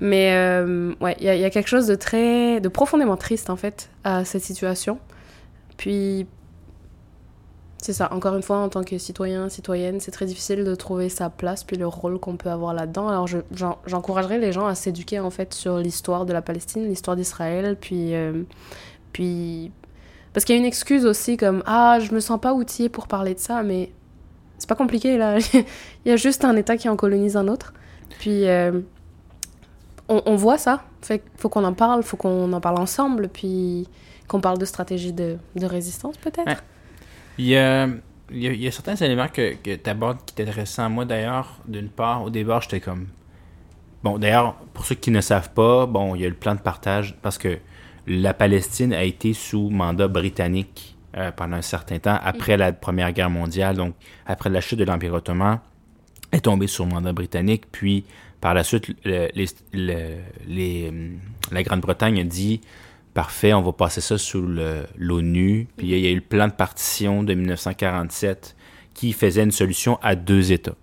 Mais euh, ouais, il y, a- quelque chose de très, de profondément triste en fait à cette situation. Puis c'est ça. Encore une fois, en tant que citoyen, citoyenne, c'est très difficile de trouver sa place puis le rôle qu'on peut avoir là-dedans. Alors je- j'en- j'encouragerais les gens à s'éduquer en fait sur l'histoire de la Palestine, l'histoire d'Israël, puis euh, puis parce qu'il y a une excuse aussi comme ah je me sens pas outillée pour parler de ça, mais c'est pas compliqué là. Il y a juste un État qui en colonise un autre. Puis euh, on, voit ça. Fait faut qu'on en parle, faut qu'on en parle ensemble, puis qu'on parle de stratégie de, résistance peut-être. Il y a certains éléments que, que tu abordes qui t'intéressent à moi d'ailleurs. D'une part, au départ, j'étais comme. Bon, d'ailleurs, pour ceux qui ne savent pas, bon, il y a le plan de partage parce que la Palestine a été sous mandat britannique euh, pendant un certain temps après la Première Guerre mondiale, donc après la chute de l'Empire ottoman, est tombé sur le mandat britannique, puis par la suite, le- les- le- les, hum, la Grande-Bretagne a dit parfait, on va passer ça sous l'ONU. Puis il y a eu le plan de partition de 1947 qui faisait une solution à deux États.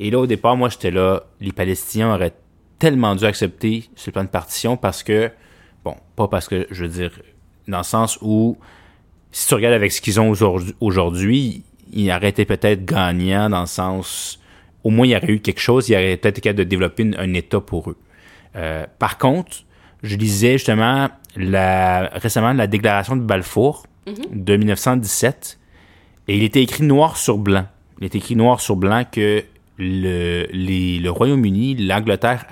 Et là, au départ, moi, j'étais là, les Palestiniens auraient tellement dû accepter ce plan de partition parce que, bon, pas parce que, je veux dire, dans le sens où, si tu regardes avec ce qu'ils ont aujourd'hui- ils auraient été peut-être gagnants dans le sens, au moins il y aurait eu quelque chose, il y aurait peut-être été capable de développer une- un État pour eux. Euh, par contre, je lisais justement la, récemment la déclaration de Balfour de 1917 et il était écrit noir sur blanc. Il était écrit noir sur blanc que le, les- le Royaume-Uni, l'Angleterre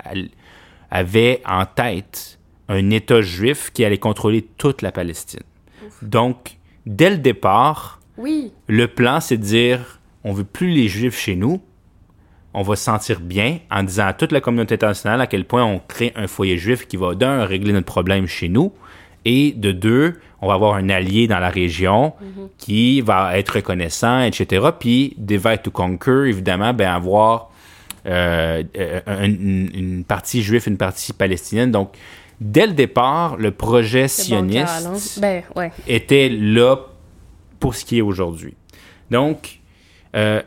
avait en tête un État juif qui allait contrôler toute la Palestine. Donc, dès le départ, Oui. le plan, c'est de dire on veut plus les Juifs chez nous. On va se sentir bien en disant à toute la communauté internationale à quel point on crée un foyer juif qui va, d'un, régler notre problème chez nous, et de deux, on va avoir un allié dans la région qui va être reconnaissant, etc. Puis, divide to conquer, évidemment, ben, avoir euh, euh, un- une, une partie juive, une partie palestinienne. Donc, dès le départ, le projet sioniste Ben, ouais. était là pour ce qui est aujourd'hui. Donc, euh,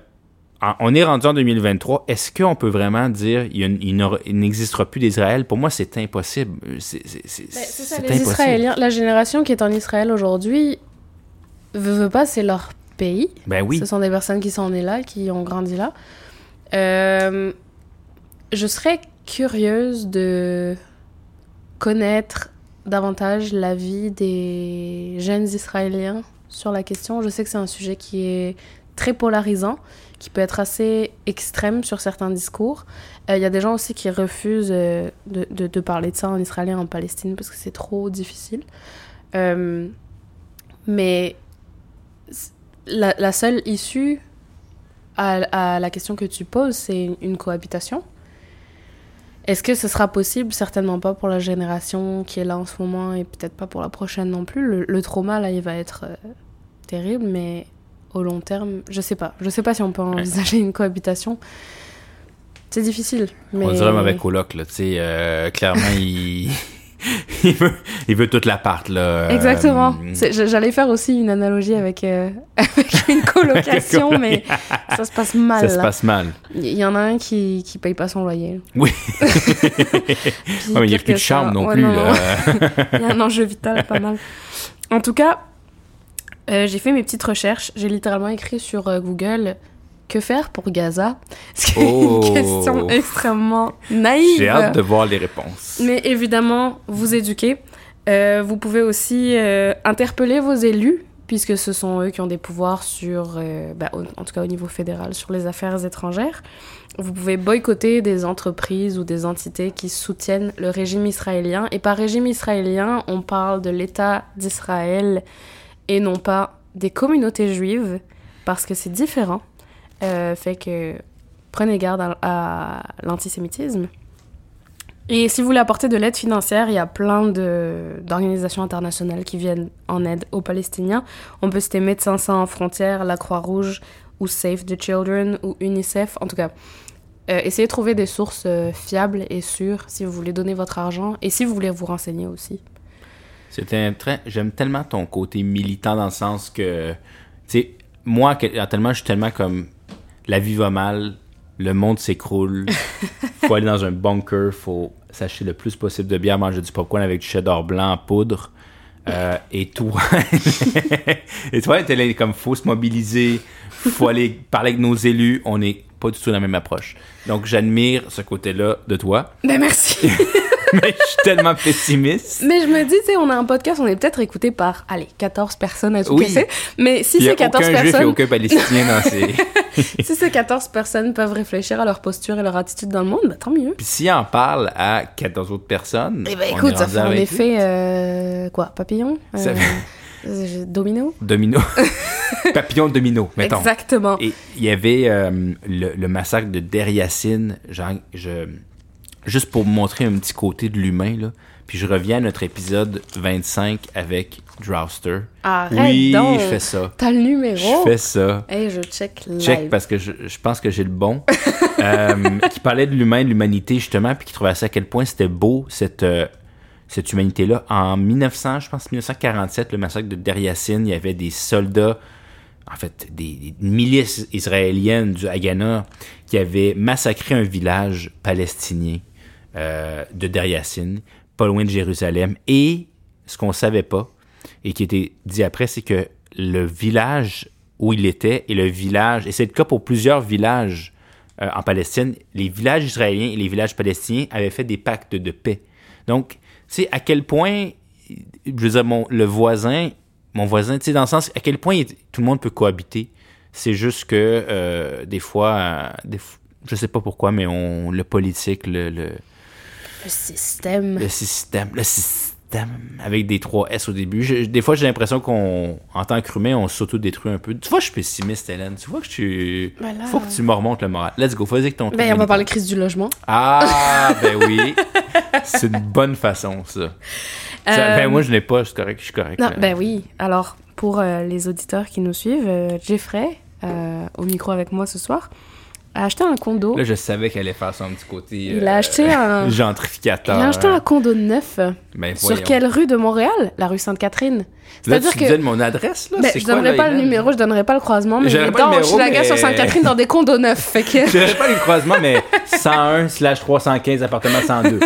en- on est rendu en 2023. Est-ce qu'on peut vraiment dire il n'existera plus d'Israël? Pour moi, c'est impossible. C'est Ben, impossible. Israéliens, la génération qui est en Israël aujourd'hui, veut, veut pas, c'est leur pays. Ben oui. Ce sont des personnes qui sont nées là, qui ont grandi là. Euh, je serais curieuse de connaître davantage la vie des jeunes Israéliens sur la question. Je sais que c'est un sujet qui est très polarisant, qui peut être assez extrême sur certains discours. Euh, Il y a des gens aussi qui refusent euh, de, parler de ça en israélien en Palestine parce que c'est trop difficile. Euh, mais la, seule issue à, la question que tu poses, c'est une cohabitation. Est-ce que ce sera possible? Certainement pas pour la génération qui est là en ce moment et peut-être pas pour la prochaine non plus. Le, le trauma, là, il va être euh, terrible, mais au long terme, je sais pas. Je sais pas si on peut envisager une cohabitation. C'est difficile. Mais... On dirait un mauvais coloc, là. Tu sais, euh, clairement, il... il, veut, il veut toute l'appart, là. Euh, Exactement. J- J'allais faire aussi une analogie avec, euh, avec une colocation, mais ça se passe mal. Ça se là. passe mal. Il y en a un qui, qui paye pas son loyer. Oui. Puis Ouais, mais il n'y a plus de ça- non ouais, plus, non, là. Il y a un enjeu vital pas mal. En tout cas, euh, j'ai fait mes petites recherches. J'ai littéralement écrit sur euh, Google que faire pour Gaza? Ce qui est Oh. une question extrêmement naïve. J'ai hâte de voir les réponses. Mais évidemment, vous éduquer. Euh, vous pouvez aussi euh, interpeller vos élus, puisque ce sont eux qui ont des pouvoirs sur, euh, bah, au- en tout cas au niveau fédéral, sur les affaires étrangères. Vous pouvez boycotter des entreprises ou des entités qui soutiennent le régime israélien. Et par régime israélien, on parle de l'État d'Israël et non pas des communautés juives, parce que c'est différent. Euh, fait que prenez garde à, l'antisémitisme. Et si vous voulez apporter de l'aide financière, il y a plein d'organisations internationales qui viennent en aide aux Palestiniens. On peut citer Médecins sans frontières, la Croix-Rouge, ou Save the Children, ou UNICEF. En tout cas, euh, essayez de trouver des sources euh, fiables et sûres si vous voulez donner votre argent et si vous voulez vous renseigner aussi. C'était. J'aime tellement ton côté militant dans le sens que. Tu sais, moi, tellement, je suis tellement comme. La vie va mal, le monde s'écroule, faut aller dans un bunker, faut s'acheter le plus possible de bière, manger du popcorn avec du cheddar blanc en poudre. Euh, et toi, et toi, t'es là comme faut se mobiliser, faut aller parler avec nos élus. On n'est pas du tout dans la même approche. Donc, j'admire ce côté-là de toi, Ben merci. mais je suis tellement pessimiste. Mais je me dis, tu sais, on a un podcast, on est peut-être écouté par, allez, 14 personnes à tout Oui. casser. Mais si ces 14 aucun juif et personnes aucun palestinien dans ces. si ces 14 personnes peuvent réfléchir à leur posture et leur attitude dans le monde, bah, tant mieux. Puis s'il en parle à 14 autres personnes. Eh ben on écoute, ça fait en 28. effet euh, quoi, papillon? Ça Euh, fait- euh, Domino? Domino. Papillon domino, mettons. Exactement. Et il y avait euh, le, le massacre de Der Yassin. Genre, je, juste pour montrer un petit côté de l'humain, là. Puis je reviens à notre épisode 25 avec Drowster. Arrête oui, donc. je fais ça. T'as le numéro? Je fais ça. Hey, je check live. Check parce que je, je pense que j'ai le bon. Euh, qui parlait de l'humain, de l'humanité justement, puis qui trouvait ça à quel point c'était beau cette, euh, cette humanité-là. En 1900, je pense 1947, le massacre de Deryassin, il y avait des soldats, en fait des, des milices israéliennes du Haganah qui avaient massacré un village palestinien euh, de Deryassin, pas loin de Jérusalem. Et ce qu'on savait pas, et qui était dit après, c'est que le village où il était et le village, et c'est le cas pour plusieurs villages euh, en Palestine, les villages israéliens et les villages palestiniens avaient fait des pactes de paix. Donc, tu sais, à quel point, je veux le voisin, mon voisin, tu sais, dans le sens, à quel point tout le monde peut cohabiter. C'est juste que, euh, des fois, euh, des je sais pas pourquoi, mais on, le politique, le, le, Le système. le système, le système, avec des 3 S au début. Je- des fois, j'ai l'impression qu'on, en tant qu'humain, on s'auto-détruit un peu. Tu vois, je suis pessimiste, Hélène. Tu vois que je suis. Ben Faut que tu me remontes le moral. Let's go, vas-y avec ton truc, Ben, on va parler crise du logement. Ah, ben oui. C'est une bonne façon, ça. Ça- Euh, Ben moi, je n'ai pas, je suis correct, je suis correct. Non, là. ben oui. Alors, pour euh, les auditeurs qui nous suivent, euh, Jeffrey, euh, au micro avec moi ce soir, a acheté un condo. Là, je savais qu'elle allait faire son petit côté. Il euh, a acheté un- Il Gentrificateur. a acheté un condo neuf. Ben, Sur quelle rue de Montréal? La rue Sainte-Catherine. C'est-à-dire tu que. me donnes mon adresse, là? Ben, je quoi, donnerai là, pas le numéro, je donnerai pas le croisement, mais J'aurais il le dans Hochelaga mais- sur Sainte-Catherine dans des condos neufs. Fait que. Je dirais pas les croisements, mais 101 slash 315 appartement 102.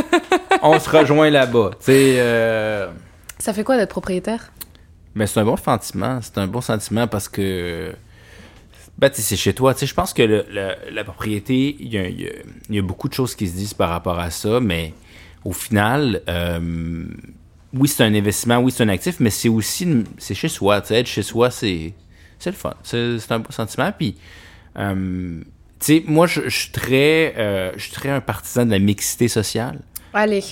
On se rejoint là-bas. Tu sais, euh, Ça fait quoi d'être propriétaire? Mais c'est un bon sentiment. C'est un bon sentiment parce que. Ben, c'est chez toi. Tu sais, je pense que le- le- la propriété, il y, a, y y beaucoup de choses qui se disent par rapport à ça, mais au final, euh, oui, c'est un investissement, oui, c'est un actif, mais c'est aussi. C'est chez soi. Tu sais, être chez soi, c'est. Le fun. C'est un bon sentiment. Puis. euh, tu sais, moi, je je suis très, euh, je suis très un partisan de la mixité sociale. Allez.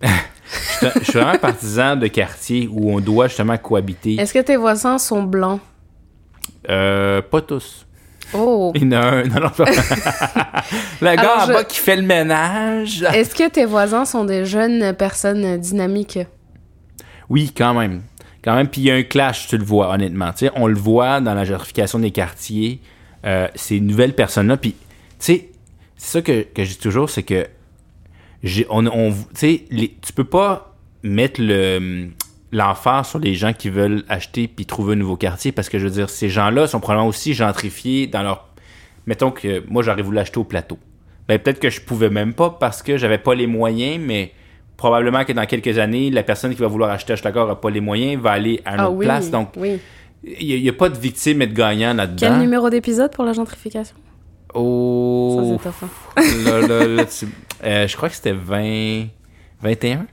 Je suis- je suis vraiment un partisan de quartier où on doit justement cohabiter. Est-ce que tes voisins sont blancs? Euh, pas tous. Oh. Il y en a un. Non, non, pas. le gars Alors, en je- bas qui fait le ménage. Est-ce que tes voisins sont des jeunes personnes dynamiques? Oui, quand même. Quand même. Puis il y a un clash, tu le vois, honnêtement. Tu sais, on le voit dans la gentrification des quartiers. Euh, ces nouvelles personnes-là. Puis, tu sais, c'est ça que, que je dis toujours, c'est que on, on, tu sais, les- tu peux pas mettre le l'emphase sur les gens qui veulent acheter puis trouver un nouveau quartier parce que je veux dire ces gens-là sont probablement aussi gentrifiés dans leur mettons que moi j'aurais voulu acheter au plateau ben peut-être que je pouvais même pas parce que j'avais pas les moyens mais probablement que dans quelques années la personne qui va vouloir acheter à a pas les moyens va aller à une Ah autre oui. place donc oui. il n'y a, pas de victime et de gagnant là-dedans Quel numéro d'épisode pour la gentrification? Oh Ça, hein. là, là, là, tu- euh, je crois que c'était 20 21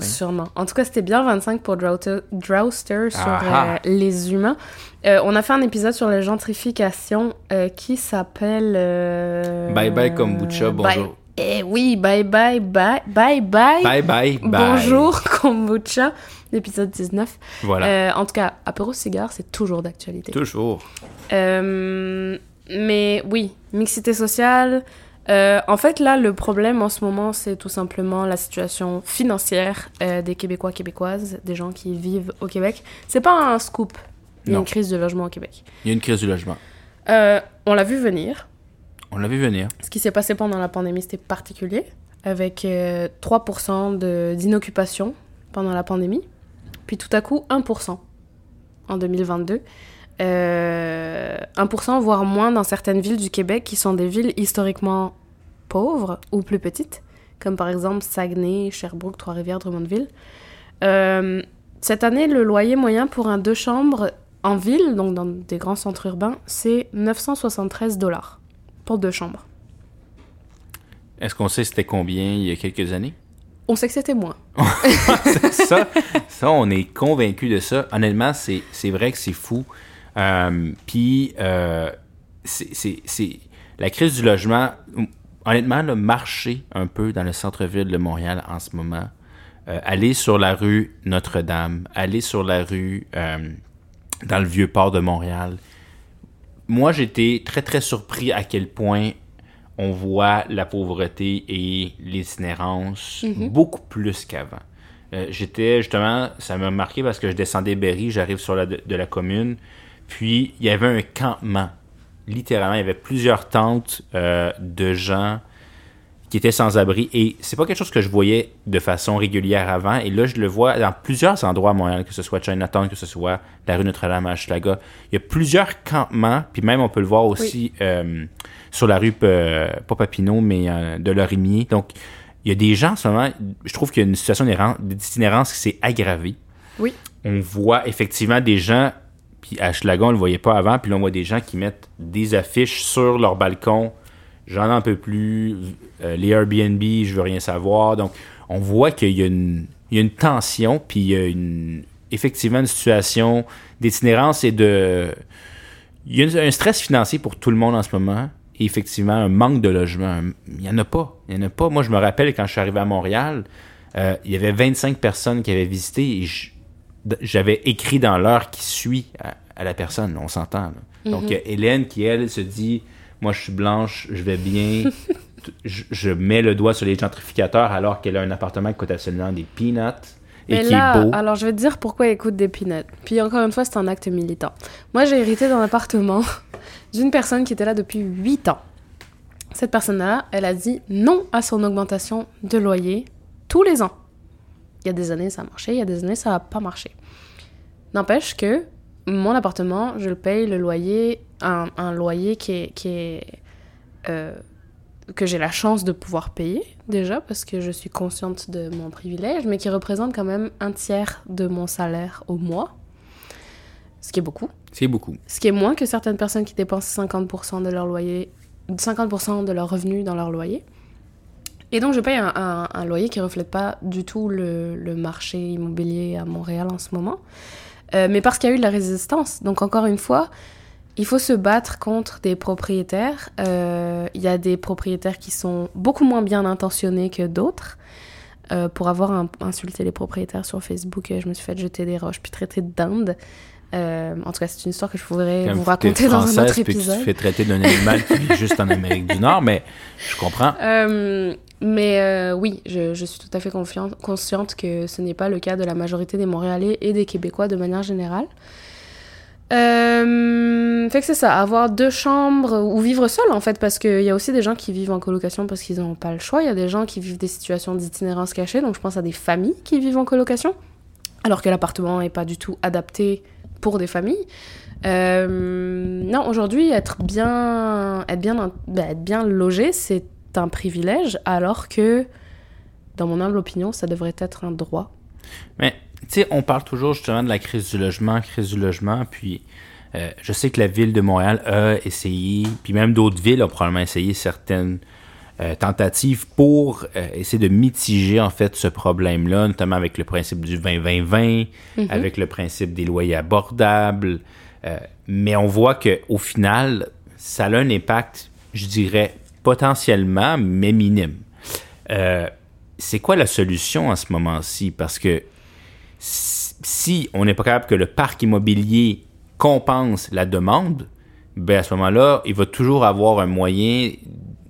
Sûrement. En tout cas, c'était bien 25 pour Drowster, Drowster sur Ah ah. euh, les humains. Euh, on a fait un épisode sur la gentrification euh, qui s'appelle... Bye bye kombucha, bye- bonjour. Eh oui, bye bye bye bye bye. bye bye bye Bonjour kombucha, l'épisode 19. voilà en tout cas, apéro cigare, c'est toujours d'actualité. toujours mais oui, mixité sociale. Euh, en fait, là, le problème en ce moment, c'est tout simplement la situation financière euh, des Québécois, Québécoises, des gens qui vivent au Québec. C'est pas un scoop. Il y a Non. une crise de logement au Québec. il y a une crise du logement Euh, on l'a vu venir. on l'a vu venir Ce qui s'est passé pendant la pandémie, c'était particulier, avec euh, 3% de- d'inoccupation pendant la pandémie, puis tout à coup 1% en 2022. Euh, 1% voire moins dans certaines villes du Québec qui sont des villes historiquement pauvres ou plus petites, comme par exemple Saguenay, Sherbrooke, Trois-Rivières, Drummondville. Euh, cette année, le loyer moyen pour un deux chambres en ville, donc dans des grands centres urbains, c'est 973 dollars pour deux chambres. est-ce qu'on sait c'était combien il y a quelques années? On sait que c'était moins. ça, ça, on est convaincu de ça. Honnêtement, c'est c'est vrai que c'est fou. Euh, Puis, euh, c'est- c'est c'est- la crise du logement, honnêtement, le marché un peu dans le centre-ville de Montréal en ce moment. Euh, aller sur la rue Notre-Dame, aller sur la rue dans le vieux port de Montréal. Moi, j'étais très, très surpris à quel point on voit la pauvreté et l'itinérance Mhm. beaucoup plus qu'avant. Euh, J'étais justement, ça m'a marqué parce que je descendais Berry, j'arrive sur la de, de la commune, puis il y avait un campement. Littéralement, il y avait plusieurs tentes euh, de gens qui étaient sans abri. Et c'est pas quelque chose que je voyais de façon régulière avant. Et là je le vois dans plusieurs endroits à Montréal que ce soit Chinatown que ce soit la rue Notre-Dame à Hochelaga. Il y a plusieurs campements puis même on peut le voir aussi euh, sur la rue euh, pas Papineau mais euh, de Lorimier. Donc il y a des gens en ce moment je trouve qu'il y a une situation d'itinérance qui s'est aggravée. Oui. on voit effectivement des gens puis à Schlagon, on le voyait pas avant, puis là, on voit des gens qui mettent des affiches sur leur balcon. J'en en peux plus. euh, les Airbnb, je veux rien savoir. Donc, on voit qu'il y a une, tension, puis il y a effectivement une situation d'itinérance et de. Il y a un stress financier pour tout le monde en ce moment. Et effectivement, un manque de logement. Un- Il n'y en a pas. Il n'y en a pas. Moi, je me rappelle quand je suis arrivé à Montréal, euh, il y avait 25 personnes qui avaient visité et je- j'avais écrit dans l'heure qui suit à, à la personne, on s'entend. là. Donc, a Hélène qui, elle, se dit Moi, je suis blanche, je vais bien. Je, je mets le doigt sur les gentrificateurs alors qu'elle a un appartement qui coûte absolument des peanuts et Mais qui là, est beau. alors je vais te dire pourquoi écoute des peanuts. Puis encore une fois, c'est un acte militant. Moi, j'ai hérité d'un appartement d'une personne qui était là depuis 8 ans. Cette personne-là, elle a dit non à son augmentation de loyer tous les ans. Il y a des années, ça a marché, il y a des années, ça n'a pas marché. N'empêche que mon appartement, je le paye le loyer, un, un loyer qui est, qui est euh, que j'ai la chance de pouvoir payer déjà parce que je suis consciente de mon privilège, mais qui représente quand même un tiers de mon salaire au mois, ce qui est beaucoup. C'est beaucoup. Ce qui est moins que certaines personnes qui dépensent 50% de leur loyer, 50% de leurs revenus dans leur loyer. Et donc je paye un, un- un loyer qui reflète pas du tout le, le marché immobilier à Montréal en ce moment. Euh, mais parce qu'il y a eu de la résistance. Donc encore une fois, il faut se battre contre des propriétaires. Euh, Il y a des propriétaires qui sont beaucoup moins bien intentionnés que d'autres. Euh, pour avoir un- insulté les propriétaires sur Facebook, je me suis fait jeter des roches puis traiter de dinde. Euh, en tout cas, c'est une histoire que je pourrais Comme vous raconter dans un autre puis que tu épisode. te fais traiter d'un animal qui vit juste en Amérique du Nord, mais je comprends. Euh, mais euh, oui, je, suis tout à fait consciente que ce n'est pas le cas de la majorité des Montréalais et des Québécois de manière générale. Euh, fait que c'est ça, avoir deux chambres ou vivre seul en fait, parce qu'il y a aussi des gens qui vivent en colocation parce qu'ils n'ont pas le choix. Il y a des gens qui vivent des situations d'itinérance cachée, donc je pense à des familles qui vivent en colocation, alors que l'appartement n'est pas du tout adapté pour des familles. Euh, non, aujourd'hui, être bien, être bien, ben, être bien logé, c'est un privilège, alors que, dans mon humble opinion, ça devrait être un droit. Mais, tu sais, on parle toujours justement de la crise du logement, crise du logement, puis euh, je sais que la ville de Montréal a essayé, puis même d'autres villes ont probablement essayé certaines euh, tentatives pour euh, essayer de mitiger en fait ce problème-là, notamment avec le principe du 20-20-20, avec le principe des loyers abordables. Mais on voit que au final, ça a un impact, je dirais, potentiellement, mais minime. Euh, c'est quoi la solution en ce moment-ci? Parce que si on n'est pas capable que le parc immobilier compense la demande, ben à ce moment-là, il va toujours avoir un moyen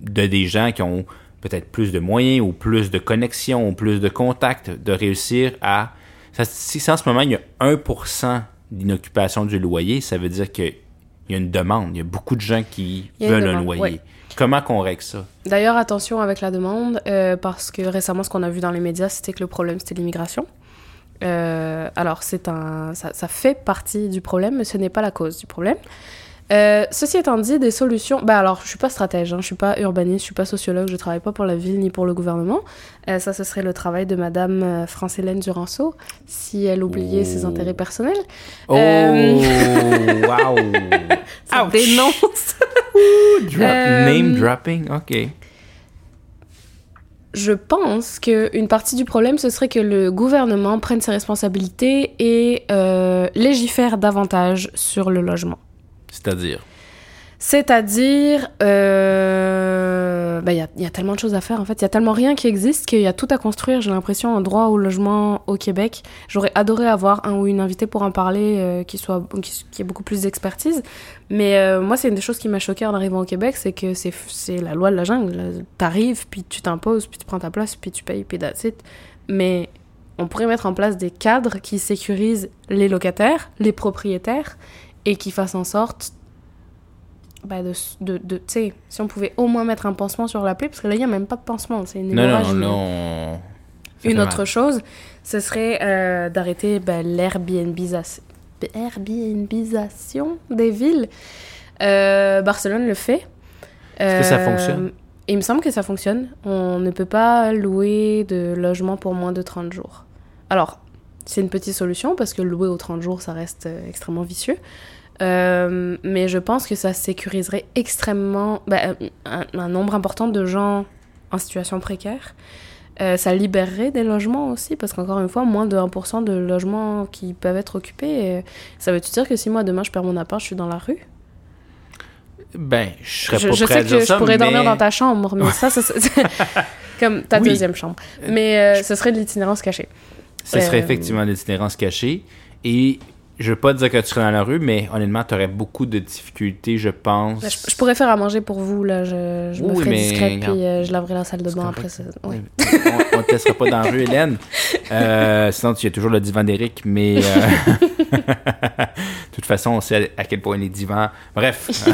de des gens qui ont peut-être plus de moyens ou plus de connexions ou plus de contacts de réussir à... Si en ce moment, il y a 1% d'inoccupation du loyer, ça veut dire qu'il y a une demande. Il y a beaucoup de gens qui veulent un loyer. ouais. Comment qu'on règle ça? D'ailleurs, attention avec la demande, euh, parce que récemment, ce qu'on a vu dans les médias, c'était que le problème, c'était l'immigration. Euh, alors, c'est un, ça, ça fait partie du problème, mais ce n'est pas la cause du problème. Euh, ceci étant dit, des solutions. Bah alors, je suis pas stratège, hein, je suis pas urbaniste, je suis pas sociologue, je travaille pas pour la ville ni pour le gouvernement. Euh, ça, ce serait le travail de Madame euh, France-Hélène Duranceau, si elle oubliait ses Oh. intérêts personnels. Oh, Euh, wow! Ça dénonce. Euh, Name dropping, ok. Je pense qu'une partie du problème, ce serait que le gouvernement prenne ses responsabilités et euh, légifère davantage sur le logement. C'est-à-dire? C'est-à-dire, euh, bah, il y, a, tellement de choses à faire en fait. Il y a tellement rien qui existe qu'il y a tout à construire. J'ai l'impression, un droit au logement au Québec. J'aurais adoré avoir un ou une invitée pour en parler euh, qui, soit, qui, ait beaucoup plus d'expertise. Mais euh, moi, c'est une des choses qui m'a choqué en arrivant au Québec c'est que c'est c'est la loi de la jungle. T'arrives, puis tu t'imposes, puis tu prends ta place, puis tu payes, puis that's it. Mais on pourrait mettre en place des cadres qui sécurisent les locataires, les propriétaires, et qui fassent en sorte bah, de, de, de tu sais, si on pouvait au moins mettre un pansement sur la plaie, parce que là, il n'y a même pas de pansement, c'est une hémorragie. non, non. Une mal. autre chose, ce serait euh, d'arrêter bah, l'Airbnbisation Airbnbisation des villes. Euh, Barcelone le fait. Est-ce que ça Euh, fonctionne? Il me semble que ça fonctionne. On ne peut pas louer de logement pour moins de 30 jours. Alors, c'est une petite solution parce que louer aux 30 jours, ça reste extrêmement vicieux. Euh, mais je pense que ça sécuriserait extrêmement bah, un, un nombre important de gens en situation précaire. Euh, ça libérerait des logements aussi, parce qu'encore une fois, moins de 1% de logements qui peuvent être occupés. euh, ça veut-tu dire que si moi demain je perds mon appart, je suis dans la rue? Ben, je serais Je, pas je prêt sais à dire que ça, je pourrais mais... dormir dans ta chambre, mais ça, ça, ça- comme ta Oui. deuxième chambre. Mais euh, ce serait de l'itinérance cachée. Ce serait effectivement l'itinérance cachée. Et je veux pas dire que tu serais dans la rue, mais honnêtement, tu aurais beaucoup de difficultés, je pense. Là, je, je pourrais faire à manger pour vous, là. Je, je me Oui, ferai mais discrète, regarde, puis euh, je laverai la salle de bain après ça. Ouais. on, on te laissera pas dans la rue, Hélène. Euh, sinon, tu as toujours le divan d'Éric, mais... euh, de toute façon, on sait à quel point les divans... Bref.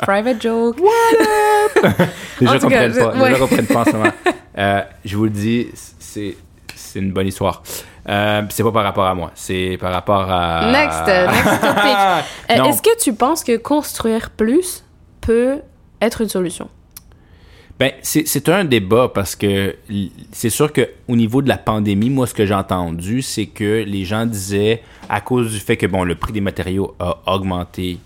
Private joke. Les En gens tout cas, comprennent. Les ouais. gens comprennent pas en ce moment. Je vous le dis, c'est une bonne histoire. Euh, c'est pas par rapport à moi, c'est par rapport à. Next, euh, next topic. Euh. Est-ce que tu penses que construire plus peut être une solution? Ben, c'est un débat parce que c'est sûr que au niveau de la pandémie, moi, ce que j'ai entendu, c'est que les gens disaient, à cause du fait que bon, le prix des matériaux a augmenté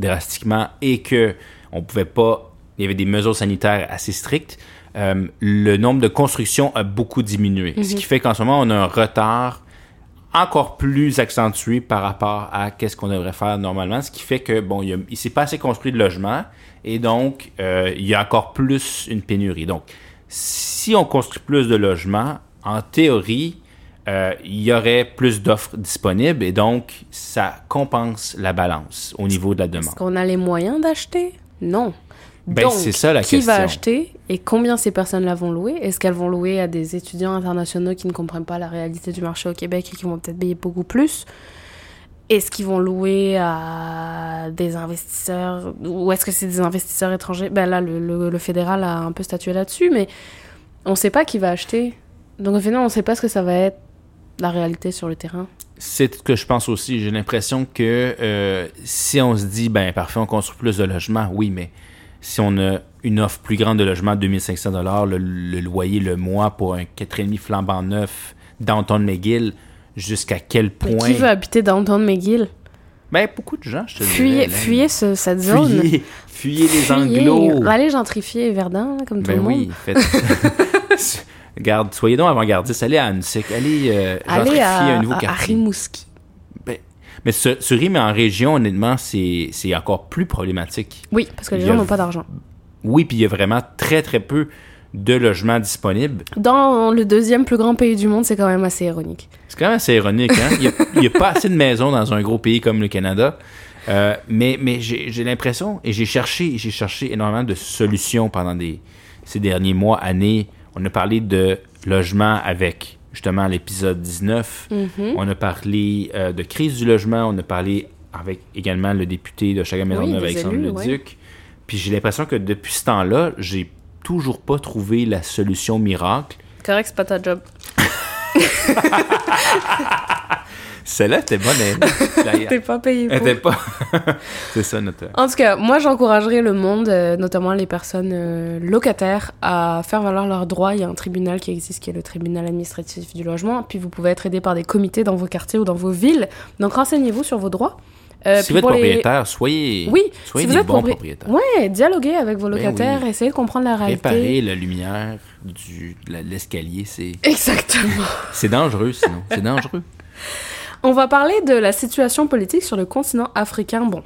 drastiquement et que on pouvait pas, il y avait des mesures sanitaires assez strictes, euh, le nombre de constructions a beaucoup diminué. Ce qui fait qu'en ce moment, on a un retard encore plus accentué par rapport à qu'est-ce qu'on devrait faire normalement, ce qui fait que bon, il, s'est pas assez construit de logements et donc euh, il y a encore plus une pénurie. Donc, si on construit plus de logements, en théorie, euh, il y aurait plus d'offres disponibles et donc ça compense la balance au niveau de la Est-ce demande. qu'on a les moyens d'acheter? Non. Ben, Donc, c'est ça la qui va question. acheter? Et combien ces personnes-là vont louer? Est-ce qu'elles vont louer à des étudiants internationaux qui ne comprennent pas la réalité du marché au Québec et qui vont peut-être payer beaucoup plus? Est-ce qu'ils vont louer à des investisseurs ou est-ce que c'est des investisseurs étrangers? Ben là, le, fédéral a un peu statué là-dessus, mais on ne sait pas qui va acheter. Donc au final, on ne sait pas ce que ça va être la réalité sur le terrain. C'est ce que je pense aussi. J'ai l'impression que euh, si on se dit, ben parfait, on construit plus de logements, oui, mais si on a une offre plus grande de logements, 2500 le, le loyer le mois pour un 4,5 flambant neuf downtown McGill, jusqu'à quel Mais point... qui veut habiter downtown McGill? Ben, beaucoup de gens, je te Fuyez, dirais. fuyez ce- cette zone. Fuyez, fuyez les anglos. Allez gentrifier Verdun, comme tout Ben le monde. oui, faites... Garde, soyez donc avant-gardistes. Allez à Annecy, allez euh, Allez gentrifier à, un nouveau à- à quartier. Rimouski. Ben, mais ce, ce rime en région, honnêtement, c'est encore plus problématique. Oui, parce que les gens n'ont pas d'argent. Oui, puis il y a vraiment très, très peu de logements disponibles. Dans le deuxième plus grand pays du monde, c'est quand même assez ironique. C'est quand même assez ironique, hein? Il n'y a, pas assez de maisons dans un gros pays comme le Canada. Euh, mais mais j'ai l'impression, et j'ai cherché, j'ai cherché énormément de solutions pendant des, ces derniers mois, années. On a parlé de logement avec justement l'épisode 19. Mhm. On a parlé euh, de crise du logement. On a parlé avec également le député de Chagrin Maisonneuve, des Alexandre élus, Leduc. Puis j'ai l'impression que depuis ce temps-là, j'ai toujours pas trouvé la solution miracle. Correct, c'est pas ta job. Celle-là était bonne. Elle T'es pas payé Elle pour. était pas. C'est ça notre. En tout cas, moi j'encouragerais le monde, euh, notamment les personnes euh, locataires, à faire valoir leurs droits. Il y a un tribunal qui existe, qui est le tribunal administratif du logement. Puis vous pouvez être aidé par des comités dans vos quartiers ou dans vos villes. Donc renseignez-vous sur vos droits. Euh, si vous êtes les- propriétaire, soyez, Oui, soyez si vous des êtes bons propri- propriétaires. Ouais, dialoguez avec vos Ben locataires, oui. essayez de comprendre la réalité. Réparer la lumière du, de l'escalier, c'est, Exactement. c'est dangereux sinon. C'est dangereux. On va parler de la situation politique sur le continent africain. Bon,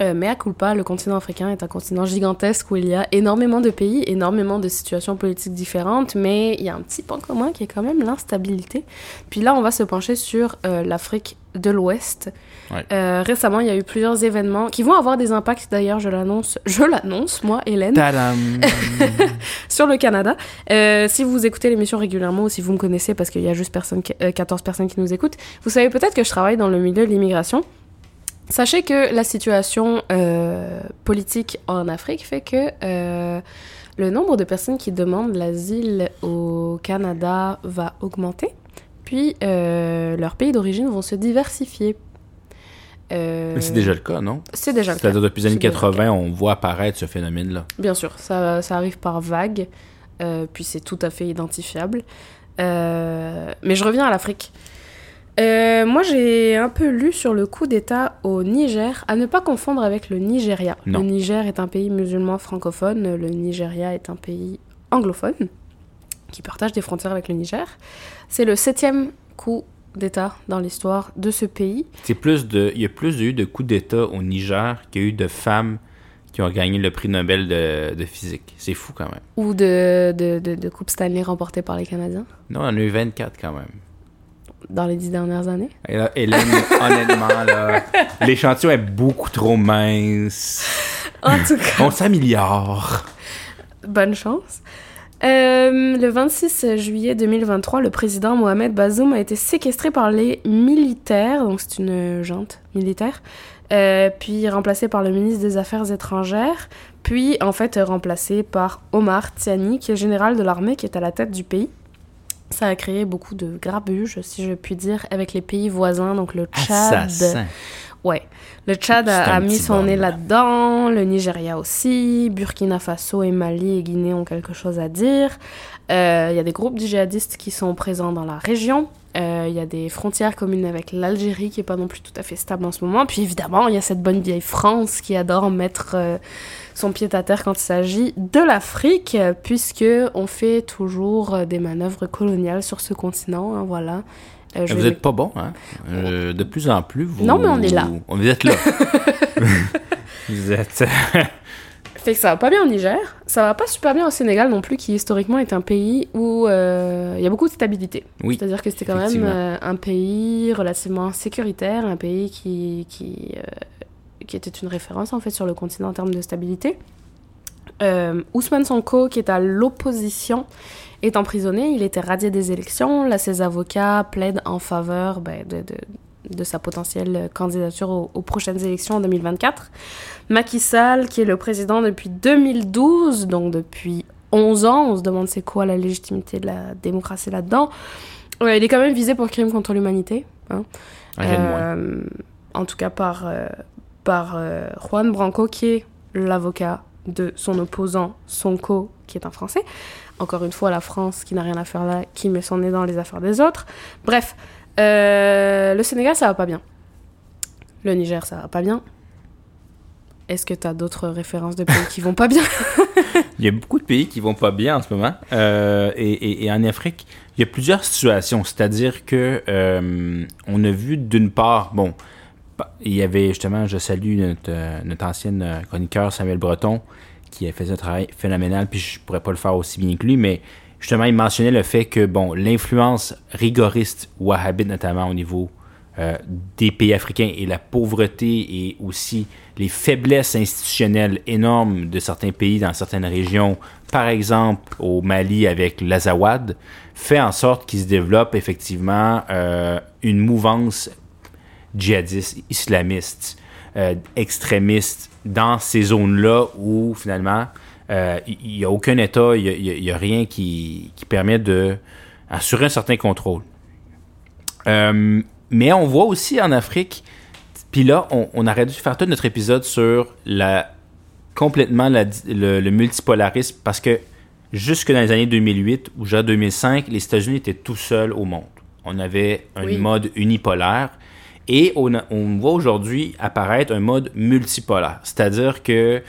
Euh, mais à culpa, le continent africain est un continent gigantesque où il y a énormément de pays, énormément de situations politiques différentes, mais il y a un petit point commun qui est quand même l'instabilité. Puis là, on va se pencher sur euh, l'Afrique de l'Ouest. Ouais. Euh, récemment, il y a eu plusieurs événements qui vont avoir des impacts, d'ailleurs, je l'annonce, je l'annonce, moi, Hélène, sur le Canada. Euh, si vous écoutez l'émission régulièrement ou si vous me connaissez parce qu'il y a juste personne, qui- euh, 14 personnes qui nous écoutent, vous savez peut-être que je travaille dans le milieu de l'immigration. Sachez que la situation politique en Afrique fait que le nombre de personnes qui demandent l'asile au Canada va augmenter, puis euh, leurs pays d'origine vont se diversifier. Euh, Mais c'est déjà le cas, non? c'est déjà le cas. C'est-à-dire depuis les années C'est déjà le 80, on voit apparaître ce phénomène-là. Bien sûr, ça, ça arrive par vague, euh, puis c'est tout à fait identifiable. Euh, mais je reviens à l'Afrique. Euh, moi, j'ai un peu lu sur le coup d'État au Niger, à ne pas confondre avec le Nigeria. Non. Le Niger est un pays musulman francophone, le Nigeria est un pays anglophone, qui partage des frontières avec le Niger. C'est le septième coup d'État dans l'histoire de ce pays. C'est plus de, il y a plus eu de coups d'État au Niger qu'il y a eu de femmes qui ont gagné le prix Nobel de, de physique. C'est fou quand même. Ou de, de, de, de Coupe Stanley remportée par les Canadiens Non, on en a eu 24 quand même. dans les dix dernières années. Et là, Hélène, honnêtement, là, l'échantillon est beaucoup trop mince. En tout cas, On s'améliore. bonne chance. Euh, le 26 juillet 2023, le président Mohamed Bazoum a été séquestré par les militaires, donc c'est une junte militaire, euh, puis remplacé par le ministre des Affaires étrangères, puis en fait remplacé par Omar Tiani, qui est général de l'armée, qui est à la tête du pays. Ça a créé beaucoup de grabuge, si je puis dire, avec les pays voisins, donc le Tchad. Assassin. Ouais. Le Tchad a, mis son bon, nez là. là-dedans, le Nigeria aussi, Burkina Faso et Mali et Guinée ont quelque chose à dire. Euh, Il y a des groupes djihadistes qui sont présents dans la région. Euh, Il y a des frontières communes avec l'Algérie qui est pas non plus tout à fait stable en ce moment. Puis évidemment, il y a cette bonne vieille France qui adore mettre euh, son pied à terre quand il s'agit de l'Afrique, puisque on fait toujours des manœuvres coloniales sur ce continent. hein, voilà. Euh, je Vous vais êtes pas bon, hein? Euh, de plus en plus, vous... Non, mais on est là. Vous êtes là. vous êtes... Fait que ça va pas bien au Niger, ça va pas super bien au Sénégal non plus, qui historiquement est un pays où euh, il y a beaucoup de stabilité. Oui, C'est-à-dire que c'était quand même euh, un pays relativement sécuritaire, un pays qui, qui, euh, qui était une référence en fait sur le continent en termes de stabilité. Euh, Ousmane Sonko, qui est à l'opposition, est emprisonné. Il était radié des élections. Là, ses avocats plaident en faveur ben, de, de, de sa potentielle candidature aux, aux prochaines élections en 2024. Macky Sall, qui est le président depuis 2012, donc depuis 11 ans, on se demande c'est quoi la légitimité de la démocratie là-dedans. Ouais, il est quand même visé pour crime contre l'humanité. hein. Euh, en tout cas par, euh, par euh, Juan Branco, qui est l'avocat de son opposant Sonko, qui est un Français. Encore une fois, la France, qui n'a rien à faire là, qui met son nez dans les affaires des autres. Bref, euh, le Sénégal, ça va pas bien. Le Niger, ça va pas bien. Est-ce que tu as d'autres références de pays qui vont pas bien? Il y a beaucoup de pays qui vont pas bien en ce moment. Euh, et, en Afrique, il y a plusieurs situations. C'est-à-dire que euh, on a vu d'une part, bon, il y avait justement, je salue notre, notre ancienne chroniqueur Samuel Breton, qui a fait un travail phénoménal, puis je pourrais pas le faire aussi bien que lui, mais justement, il mentionnait le fait que, bon, l'influence rigoriste wahhabite, notamment au niveau euh, des pays africains et la pauvreté et aussi les faiblesses institutionnelles énormes de certains pays dans certaines régions, par exemple au Mali avec l'Azawad, fait en sorte qu'il se développe effectivement euh, une mouvance djihadiste, islamiste, euh, extrémiste dans ces zones-là où finalement euh, il n'y a aucun État, il n'y a, rien qui, qui permet de assurer un certain contrôle. Euh, mais on voit aussi en Afrique, puis là, on, on aurait dû faire tout notre épisode sur la complètement la- le, le multipolarisme parce que jusque dans les années 2008 ou déjà 2005, les États-Unis étaient tout seuls au monde. On avait un Oui. mode unipolaire et on, voit aujourd'hui apparaître un mode multipolaire. C'est-à-dire que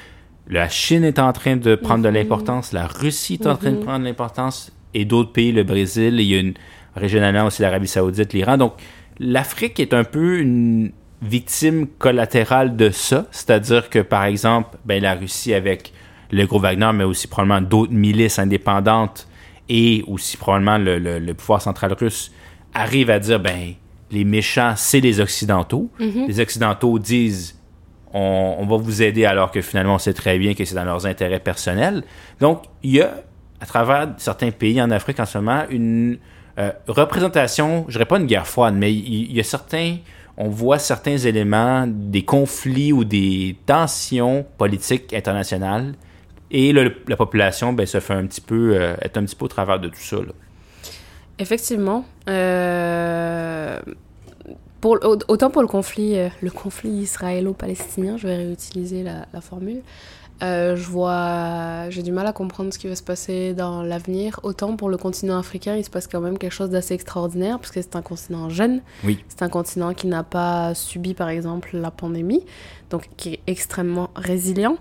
la Chine est en train de prendre de l'importance, la Russie est en train de prendre de l'importance et d'autres pays, le Brésil, il y a une régionalement aussi l'Arabie Saoudite, l'Iran. Donc l'Afrique est un peu une, victime collatérale de ça. C'est-à-dire que, par exemple, ben, la Russie avec le groupe Wagner, mais aussi probablement d'autres milices indépendantes et aussi probablement le, le- le pouvoir central russe arrive à dire, ben, les méchants, c'est les Occidentaux. Les Occidentaux disent, on, on va vous aider alors que finalement, on sait très bien que c'est dans leurs intérêts personnels. Donc, il y a, à travers certains pays en Afrique en ce moment, une euh, représentation, je dirais pas une guerre froide, mais il, y a certains, on voit certains éléments des conflits ou des tensions politiques internationales et le- la population ben, se fait un petit peu, euh, est un petit peu au travers de tout ça. là. Effectivement. Euh, pour, autant pour le conflit, euh, le conflit israélo-palestinien, je vais réutiliser la, la formule. euh, je vois, j'ai du mal à comprendre ce qui va se passer dans l'avenir. Autant pour le continent africain, il se passe quand même quelque chose d'assez extraordinaire parce que c'est un continent jeune. Oui. C'est un continent qui n'a pas subi, par exemple, la pandémie, donc qui est extrêmement résilient.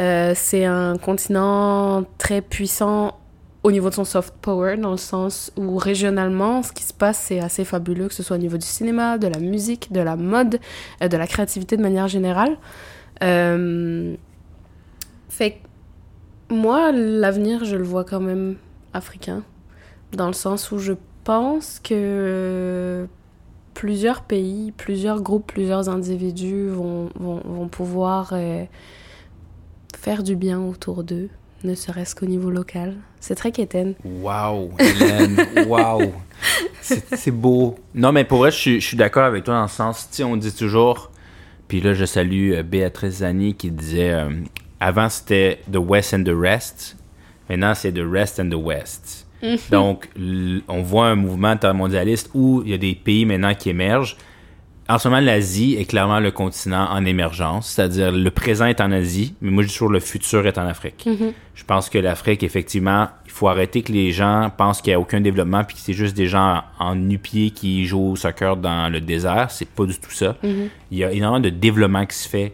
Euh, c'est un continent très puissant au niveau de son soft power, dans le sens où régionalement, ce qui se passe, c'est assez fabuleux, que ce soit au niveau du cinéma, de la musique, de la mode, euh, de la créativité de manière générale. Euh, fait moi, l'avenir, je le vois quand même africain, dans le sens où je pense que plusieurs pays, plusieurs groupes, plusieurs individus vont, vont, vont pouvoir euh, faire du bien autour d'eux, ne serait-ce qu'au niveau local. C'est très quétaine. Wow, Hélène, wow. C'est beau. Non, mais pour vrai, je suis, je suis d'accord avec toi dans le sens, tu sais, on dit toujours, puis là, je salue euh, Béatrice Zani qui disait, euh, avant c'était The West and the Rest, maintenant c'est The Rest and the West. Donc, l- on voit un mouvement intermondialiste où il y a des pays maintenant qui émergent. En ce moment, l'Asie est clairement le continent en émergence, c'est-à-dire le présent est en Asie, mais moi je dis toujours le futur est en Afrique. Je pense que l'Afrique, effectivement, il faut arrêter que les gens pensent qu'il n'y a aucun développement puis que c'est juste des gens en nu-pieds qui jouent au soccer dans le désert. C'est pas du tout ça. Il y a énormément de développement qui se fait.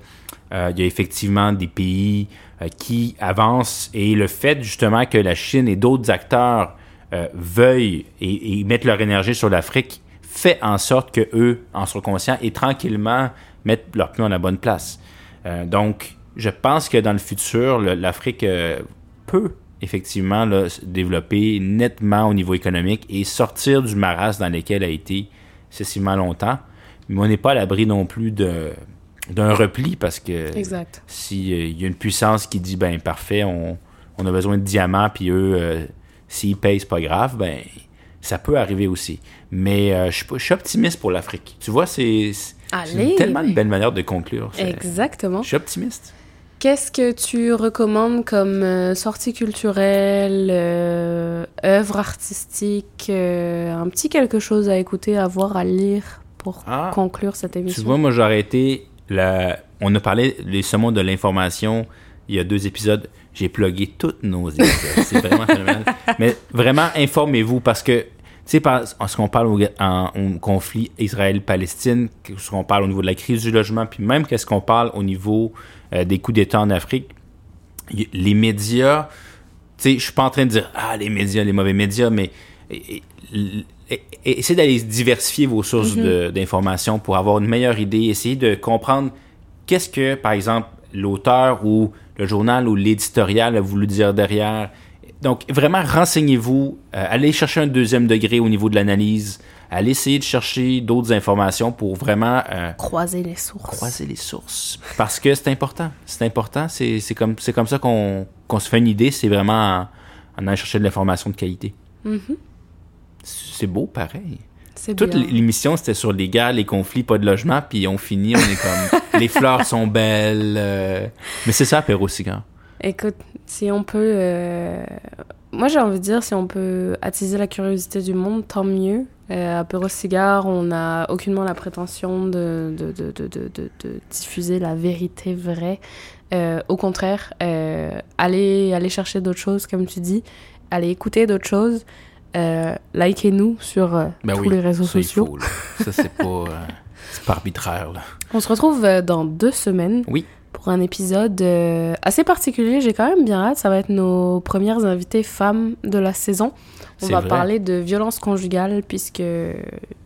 Euh, il y a effectivement des pays euh, qui avancent et le fait justement que la Chine et d'autres acteurs euh, veuillent et, et mettent leur énergie sur l'Afrique fait en sorte que eux en soient conscients et tranquillement mettent leur pied à la bonne place. Euh, donc, je pense que dans le futur, l'Afrique euh, peut effectivement là, se développer nettement au niveau économique et sortir du marasme dans lequel elle a été excessivement longtemps. Mais on n'est pas à l'abri non plus de d'un repli parce que s'il y a une puissance qui dit ben parfait, on, on a besoin de diamants, puis eux, euh, s'ils payent, c'est pas grave, ben ça peut arriver aussi. Mais euh, je suis pas- je suis optimiste pour l'Afrique. Tu vois, c'est une tellement de belle manière de conclure. Exactement. Je suis optimiste. Qu'est-ce que tu recommandes comme euh, sortie culturelle, euh, œuvre artistique, euh, un petit quelque chose à écouter, à voir, à lire pour Ah. conclure cette Tu émission? vois, moi j'aurais été la... On a parlé des saumons de l'information il y a deux épisodes. J'ai plugué toutes nos épisodes. C'est vraiment phénoménal. Mais vraiment, informez-vous parce que, tu sais, par- ce qu'on parle au, en, au conflit Israël-Palestine, ce qu'on parle au niveau de la crise du logement, puis même qu'est-ce qu'on parle au niveau euh, des coups d'État en Afrique, y- les médias, tu sais, je suis pas en train de dire, ah, les médias, les mauvais médias, mais et- et- et- et- essayez d'aller diversifier vos sources de- d'informations pour avoir une meilleure idée, essayez de comprendre qu'est-ce que, par exemple, l'auteur ou le journal ou l'éditorial a voulu dire derrière. Donc, vraiment, renseignez-vous, euh, allez chercher un deuxième degré au niveau de l'analyse, allez essayer de chercher d'autres informations pour vraiment euh, Croiser les sources. croiser les sources. Parce que c'est important. C'est important. C'est c'est comme, c'est comme ça qu'on qu'on se fait une idée. C'est vraiment en, en allant chercher de l'information de qualité. C'est beau, pareil. Toute l'émission, c'était sur les guerres, les conflits, pas de logement. Puis on finit, on est comme... les fleurs sont belles. euh, Mais c'est ça, apéro cigare. Écoute, si on peut... euh, Moi, j'ai envie de dire, si on peut attiser la curiosité du monde, tant mieux. Euh, Cigare, on n'a aucunement la prétention de, de, de, de, diffuser la vérité vraie. Euh, au contraire, aller, aller chercher d'autres choses, comme tu dis. Aller écouter d'autres choses. Euh, Likez-nous sur euh, Ben tous oui, les réseaux ça, sociaux. faut. Ça, c'est pas... euh, pas arbitraire, là. On se retrouve dans deux semaines. Oui. Pour un épisode euh, assez particulier. J'ai quand même bien hâte. Ça va être nos premières invitées femmes de la saison. On va vrai. parler de violence conjugale puisque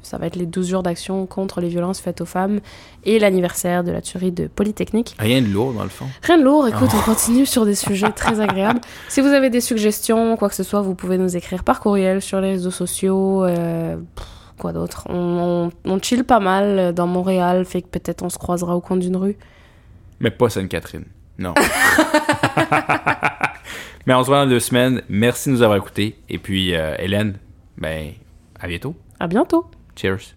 ça va être les 12 jours d'action contre les violences faites aux femmes et l'anniversaire de la tuerie de Polytechnique. Rien de lourd, dans le fond. Rien de lourd, écoute, Oh. on continue sur des sujets très agréables. Si vous avez des suggestions, quoi que ce soit, vous pouvez nous écrire par courriel sur les réseaux sociaux. euh, pff, quoi d'autre on, on, on chill pas mal dans Montréal, fait que peut-être on se croisera au coin d'une rue. Mais pas Sainte-Catherine. Non. Mais on se voit dans deux semaines. Merci de nous avoir écoutés. Et puis, euh, Hélène, ben, à bientôt. À bientôt! Cheers.